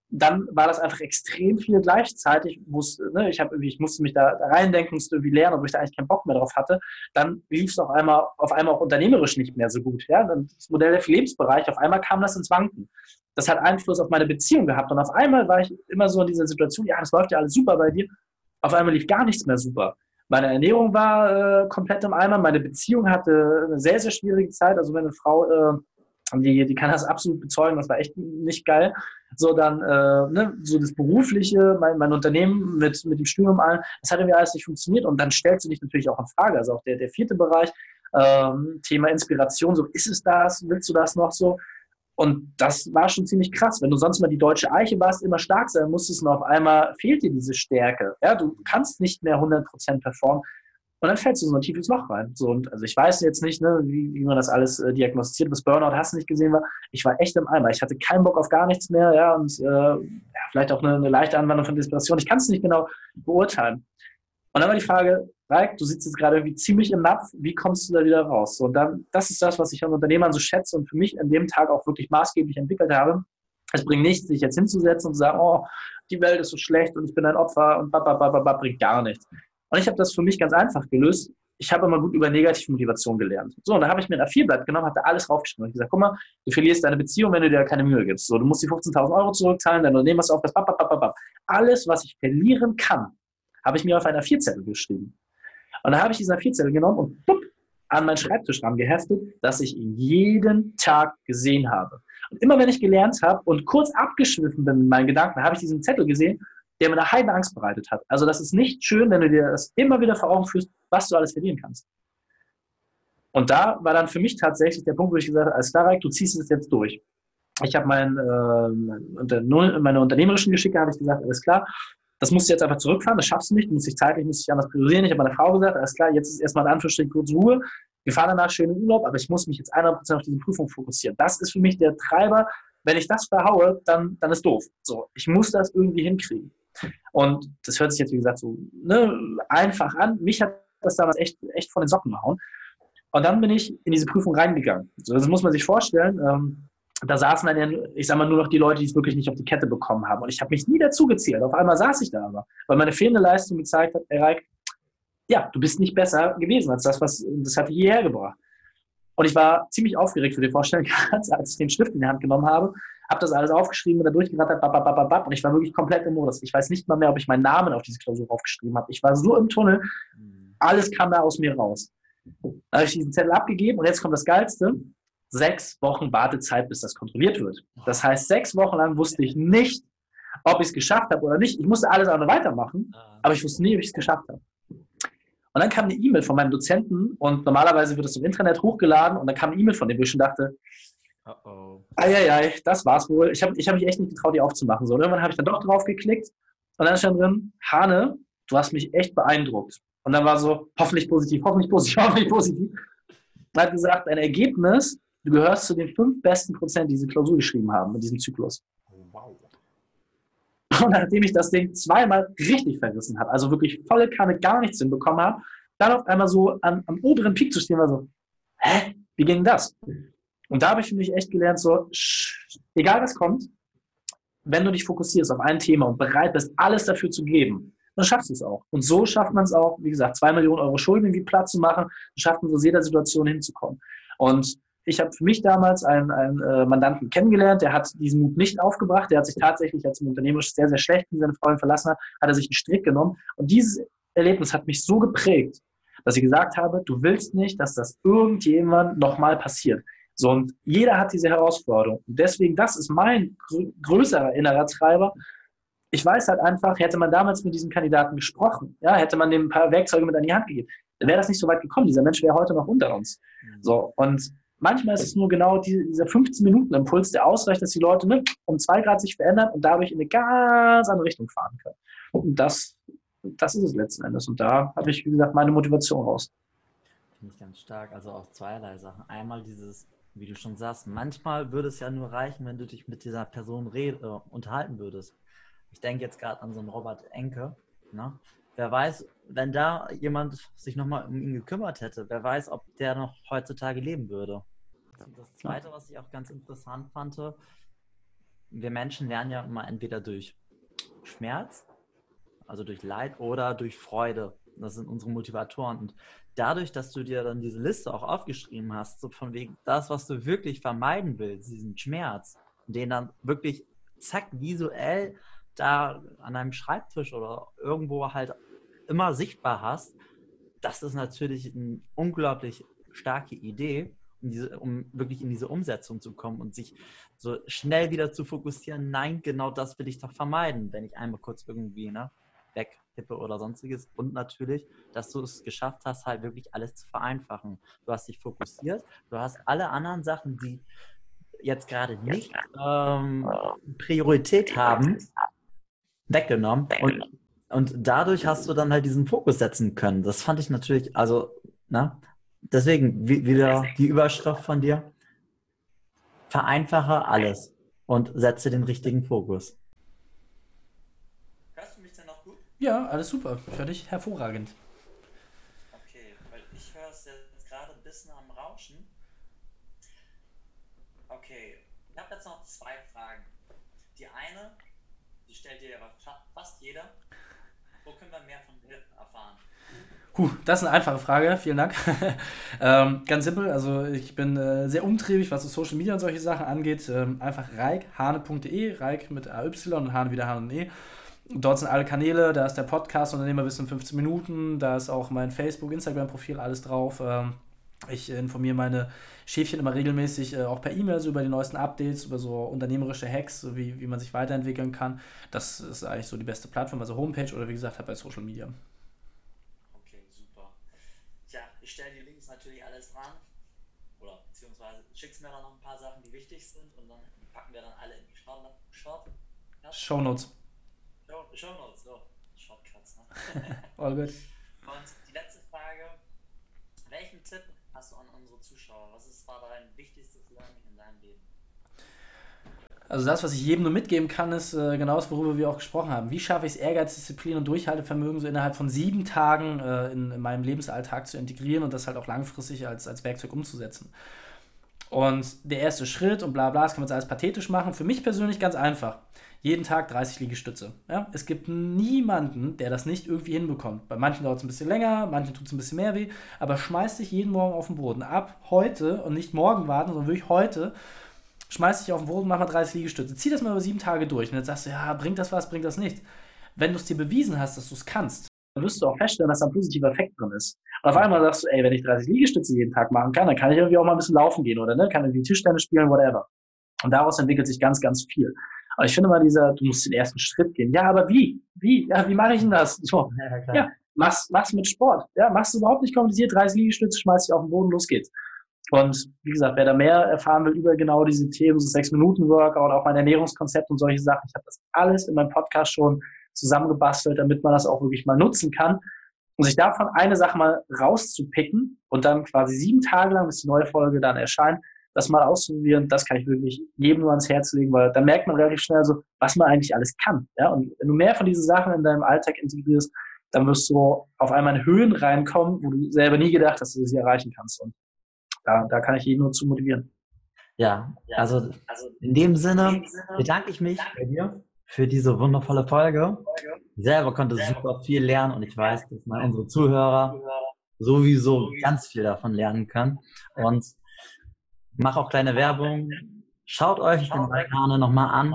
Dann war das einfach extrem viel gleichzeitig. Musste, ne, ich, irgendwie, ich musste mich da, da reindenken, musste irgendwie lernen, obwohl ich da eigentlich keinen Bock mehr drauf hatte. Dann lief es auf einmal, auf einmal auch unternehmerisch nicht mehr so gut. Ja? Dann das Modell der Lebensbereich, auf einmal kam das ins Wanken das hat Einfluss auf meine Beziehung gehabt. Und auf einmal war ich immer so in dieser Situation, ja, das läuft ja alles super bei dir. Auf einmal lief gar nichts mehr super. Meine Ernährung war äh, komplett im Eimer, meine Beziehung hatte eine sehr, sehr schwierige Zeit. Also meine Frau, äh, die, die kann das absolut bezeugen, das war echt nicht geil. So dann, äh, ne, so das Berufliche, mein, mein Unternehmen mit, mit dem Studium allen, das hat irgendwie alles nicht funktioniert. Und dann stellst du dich natürlich auch in Frage. Also auch der, der vierte Bereich, ähm, Thema Inspiration, so ist es das, willst du das noch so? Und das war schon ziemlich krass. Wenn du sonst mal die deutsche Eiche warst, immer stark sein musstest und auf einmal fehlt dir diese Stärke. Ja, du kannst nicht mehr 100% performen. Und dann fällst du so ein tiefes Loch rein. So, und also ich weiß jetzt nicht, ne, wie, wie man das alles äh, diagnostiziert, bis Burnout hast du nicht gesehen war. Ich war echt im Eimer. Ich hatte keinen Bock auf gar nichts mehr, ja, und äh, ja, vielleicht auch eine, eine leichte Anwendung von Desperation. Ich kann es nicht genau beurteilen. Und dann war die Frage, Raik, du sitzt jetzt gerade irgendwie ziemlich im Napf, wie kommst du da wieder raus? So, und dann, das ist das, was ich an Unternehmern so schätze und für mich an dem Tag auch wirklich maßgeblich entwickelt habe. Es bringt nichts, sich jetzt hinzusetzen und zu sagen, oh, die Welt ist so schlecht und ich bin ein Opfer und bababababa, bringt gar nichts. Und ich habe das für mich ganz einfach gelöst. Ich habe immer gut über negative Motivation gelernt. So, und da habe ich mir ein A4-Blatt genommen, habe da alles draufgeschrieben. Und ich gesagt, guck mal, du verlierst deine Beziehung, wenn du dir keine Mühe gibst. So, du musst die 15.000 Euro zurückzahlen, dein Unternehmen hast auf das bababababa. Alles, was ich verlieren kann, habe ich mir auf einer A4-Zettel geschrieben. Und dann habe ich diesen A4-Zettel genommen und bupp, an meinen Schreibtisch geheftet, dass ich ihn jeden Tag gesehen habe. Und immer wenn ich gelernt habe und kurz abgeschwiffen bin in meinen Gedanken, habe ich diesen Zettel gesehen, der mir eine heide Angst bereitet hat. Also das ist nicht schön, wenn du dir das immer wieder vor Augen führst, was du alles verlieren kannst. Und da war dann für mich tatsächlich der Punkt, wo ich gesagt habe, als Starek, du ziehst es jetzt durch. Ich habe mein, äh, meine unternehmerischen Geschicke, habe ich gesagt, alles klar, das musst du jetzt einfach zurückfahren, das schaffst du nicht, du musst dich zeitlich musst dich anders priorisieren. Ich habe meiner Frau gesagt, alles klar, jetzt ist erstmal in Anführungsstrichen kurz Ruhe. Wir fahren danach schön in Urlaub, aber ich muss mich jetzt 100% auf diese Prüfung fokussieren. Das ist für mich der Treiber. Wenn ich das verhaue, dann, dann ist doof. So, ich muss das irgendwie hinkriegen. Und das hört sich jetzt, wie gesagt, so ne, einfach an. Mich hat das damals echt, echt von den Socken gehauen. Und dann bin ich in diese Prüfung reingegangen. So, das muss man sich vorstellen. Ähm, da saßen dann, ja, ich sag mal, nur noch die Leute, die es wirklich nicht auf die Kette bekommen haben. Und ich habe mich nie dazu gezählt. Auf einmal saß ich da aber, weil meine fehlende Leistung gezeigt hat, Erik, ja, du bist nicht besser gewesen als das, was das hatte hierher gebracht. Und ich war ziemlich aufgeregt für die Vorstellung, als ich den Stift in die Hand genommen habe, habe das alles aufgeschrieben und da durchgerattert, bap, bap, bap, bap, und ich war wirklich komplett im Modus. Ich weiß nicht mal mehr, ob ich meinen Namen auf diese Klausur aufgeschrieben habe. Ich war so im Tunnel, mhm. alles kam da aus mir raus. Dann habe ich diesen Zettel abgegeben und jetzt kommt das Geilste. Sechs Wochen Wartezeit, bis das kontrolliert wird. Das heißt, sechs Wochen lang wusste ich nicht, ob ich es geschafft habe oder nicht. Ich musste alles andere weitermachen, ah. aber ich wusste nie, ob ich es geschafft habe. Und dann kam eine E-Mail von meinem Dozenten und normalerweise wird es im Internet hochgeladen und dann kam eine E-Mail von dem, wo ich schon dachte, Uh-oh. Eieiei, das war's wohl. Ich habe ich hab mich echt nicht getraut, die aufzumachen. So, irgendwann habe ich dann doch drauf geklickt und dann stand drin, Hane, du hast mich echt beeindruckt. Und dann war so, hoffentlich positiv, hoffentlich positiv, hoffentlich positiv. Und hat gesagt, ein Ergebnis, du gehörst zu den fünf besten Prozent, die diese Klausur geschrieben haben in diesem Zyklus. Wow. Und nachdem ich das Ding zweimal richtig verrissen habe, also wirklich volle Kanne gar nichts hinbekommen habe, dann auf einmal so am, am oberen Peak zu stehen, war so, hä, wie ging das? Und da habe ich für mich echt gelernt, so, egal was kommt, wenn du dich fokussierst auf ein Thema und bereit bist, alles dafür zu geben, dann schaffst du es auch. Und so schafft man es auch, wie gesagt, zwei Millionen Euro Schulden irgendwie platt zu machen, schafft man es aus jeder Situation hinzukommen. Und ich habe für mich damals einen, einen äh, Mandanten kennengelernt, der hat diesen Mut nicht aufgebracht, der hat sich tatsächlich, als er unternehmerisch sehr, sehr schlecht in seine Freundin verlassen hat, hat er sich einen Strick genommen. Und dieses Erlebnis hat mich so geprägt, dass ich gesagt habe, du willst nicht, dass das irgendjemand nochmal passiert. So, und jeder hat diese Herausforderung. Und deswegen, das ist mein größerer innerer Treiber. Ich weiß halt einfach, hätte man damals mit diesem Kandidaten gesprochen, ja, hätte man dem ein paar Werkzeuge mit an die Hand gegeben, dann wäre das nicht so weit gekommen. Dieser Mensch wäre heute noch unter uns. Mhm. So, und manchmal ist es nur genau die, dieser 15-Minuten-Impuls, der ausreicht, dass die Leute ne, um zwei Grad sich verändern und dadurch in eine ganz andere Richtung fahren können. Und das, das ist es letzten Endes. Und da habe ich, wie gesagt, meine Motivation raus. Finde ich ganz stark. Also auch zweierlei Sachen. Einmal dieses wie du schon sagst, manchmal würde es ja nur reichen, wenn du dich mit dieser Person red, äh, unterhalten würdest. Ich denke jetzt gerade an so einen Robert Enke. Ne? Wer weiß, wenn da jemand sich nochmal um ihn gekümmert hätte, wer weiß, ob der noch heutzutage leben würde. Und das Zweite, was ich auch ganz interessant fand, wir Menschen lernen ja immer entweder durch Schmerz, also durch Leid oder durch Freude. Das sind unsere Motivatoren. Und dadurch, dass du dir dann diese Liste auch aufgeschrieben hast, so von wegen das, was du wirklich vermeiden willst, diesen Schmerz, den dann wirklich zack visuell da an deinem Schreibtisch oder irgendwo halt immer sichtbar hast, das ist natürlich eine unglaublich starke Idee, um, diese, um wirklich in diese Umsetzung zu kommen und sich so schnell wieder zu fokussieren. Nein, genau das will ich doch vermeiden, wenn ich einmal kurz irgendwie ne, weg Kippe oder sonstiges. Und natürlich, dass du es geschafft hast, halt wirklich alles zu vereinfachen. Du hast dich fokussiert, du hast alle anderen Sachen, die jetzt gerade nicht ähm, Priorität haben, weggenommen. Und, und dadurch hast du dann halt diesen Fokus setzen können. Das fand ich natürlich, also, na, deswegen wieder die Überschrift von dir. Vereinfache alles und setze den richtigen Fokus. Ja, alles super. Völlig hervorragend. Okay, weil ich höre es jetzt gerade ein bisschen am Rauschen. Okay, ich habe jetzt noch zwei Fragen. Die eine, stellt ja fast jeder. Wo können wir mehr von dir erfahren? Puh, das ist eine einfache Frage, vielen Dank. ähm, ganz simpel, also ich bin äh, sehr umtriebig, was so Social Media und solche Sachen angeht. Ähm, einfach reikhane.de, reik mit AY und Hane wieder Hane und E. Dort sind alle Kanäle, da ist der Podcast Unternehmerwissen in 15 Minuten, da ist auch mein Facebook, Instagram-Profil, alles drauf. Ähm, ich informiere meine Schäfchen immer regelmäßig, äh, auch per E-Mail so über die neuesten Updates, über so unternehmerische Hacks, so wie, wie man sich weiterentwickeln kann. Das ist eigentlich so die beste Plattform, also Homepage oder wie gesagt, halt bei Social Media. Okay, super. Tja, ich stelle die Links natürlich alles dran. Oder beziehungsweise schickst mir dann noch ein paar Sachen, die wichtig sind und dann packen wir dann alle in die Short. Short Show Notes. Show Notes, so. Shortcuts, ne? All good. Und die letzte Frage: Welchen Tipp hast du an unsere Zuschauer? Was ist, war dein wichtigstes Learning in deinem Leben? Also das, was ich jedem nur mitgeben kann, ist äh, genau das, worüber wir auch gesprochen haben. Wie schaffe ich es, Ehrgeiz, Disziplin und Durchhaltevermögen so innerhalb von sieben Tagen äh, in, in, meinem Lebensalltag zu integrieren und das halt auch langfristig als, als Werkzeug umzusetzen. Und der erste Schritt und bla bla, das kann man jetzt alles pathetisch machen. Für mich persönlich ganz einfach. Jeden Tag 30 Liegestütze. Ja? Es gibt niemanden, der das nicht irgendwie hinbekommt. Bei manchen dauert es ein bisschen länger, manchen tut es ein bisschen mehr weh, aber schmeiß dich jeden Morgen auf den Boden. Ab heute und nicht morgen warten, sondern wirklich heute schmeiß dich auf den Boden, mach mal 30 Liegestütze. Zieh das mal über sieben Tage durch. Und jetzt sagst du, ja, bringt das was, bringt das nichts. Wenn du es dir bewiesen hast, dass du es kannst, dann wirst du auch feststellen, dass da ein positiver Effekt drin ist. Und auf einmal sagst du, ey, wenn ich 30 Liegestütze jeden Tag machen kann, dann kann ich irgendwie auch mal ein bisschen laufen gehen oder ne, kann irgendwie Tischtennis spielen, whatever. Und daraus entwickelt sich ganz, ganz viel. Aber ich finde mal dieser, du musst den ersten Schritt gehen. Ja, aber wie? Wie? Ja, wie mache ich denn das? So, ja, ja mach's, mach's mit Sport. Ja, mach's überhaupt nicht kompliziert. 30 Liegestütze, schmeiß dich auf den Boden, los geht's. Und wie gesagt, wer da mehr erfahren will über genau diese Themen, so sechs Minuten Workout, auch mein Ernährungskonzept und solche Sachen, ich habe das alles in meinem Podcast schon zusammengebastelt, damit man das auch wirklich mal nutzen kann. Und sich davon eine Sache mal rauszupicken und dann quasi sieben Tage lang, bis die neue Folge dann erscheint, das mal auszuprobieren, das kann ich wirklich jedem nur ans Herz legen, weil dann merkt man relativ schnell so, was man eigentlich alles kann. Ja? Und wenn du mehr von diesen Sachen in deinem Alltag integrierst, dann wirst du auf einmal in Höhen reinkommen, wo du selber nie gedacht hast, dass du sie erreichen kannst. Und da, da kann ich jeden nur zu motivieren. Ja, also, also in dem Sinne bedanke ich mich bei dir für diese wundervolle Folge. Ich selber konnte super viel lernen und ich weiß, dass mal unsere Zuhörer sowieso ganz viel davon lernen können. Und mache auch kleine Werbung. Schaut euch den Reikane nochmal an.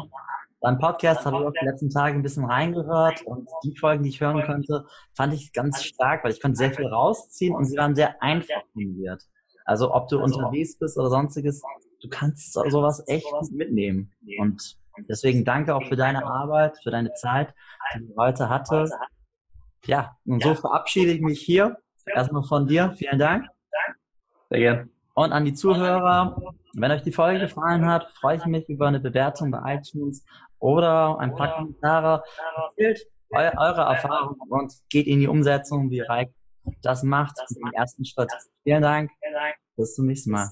Beim Podcast habe ich auch die letzten Tage ein bisschen reingehört und die Folgen, die ich hören konnte, fand ich ganz stark, weil ich konnte sehr viel rausziehen und sie waren sehr einfach formuliert. Also ob du also unterwegs bist oder sonstiges, du kannst sowas echt mitnehmen. Und deswegen danke auch für deine Arbeit, für deine Zeit, die du heute hattest. Ja, und so verabschiede ich mich hier. Erstmal von dir. Vielen Dank. Sehr gerne. Und an die Zuhörer, wenn euch die Folge gefallen hat, freue ich mich über eine Bewertung bei iTunes oder ein paar Kommentare. Erzählt eure Erfahrungen und geht in die Umsetzung, wie Reik das macht, den ersten Schritt. Vielen Dank. Bis zum nächsten Mal.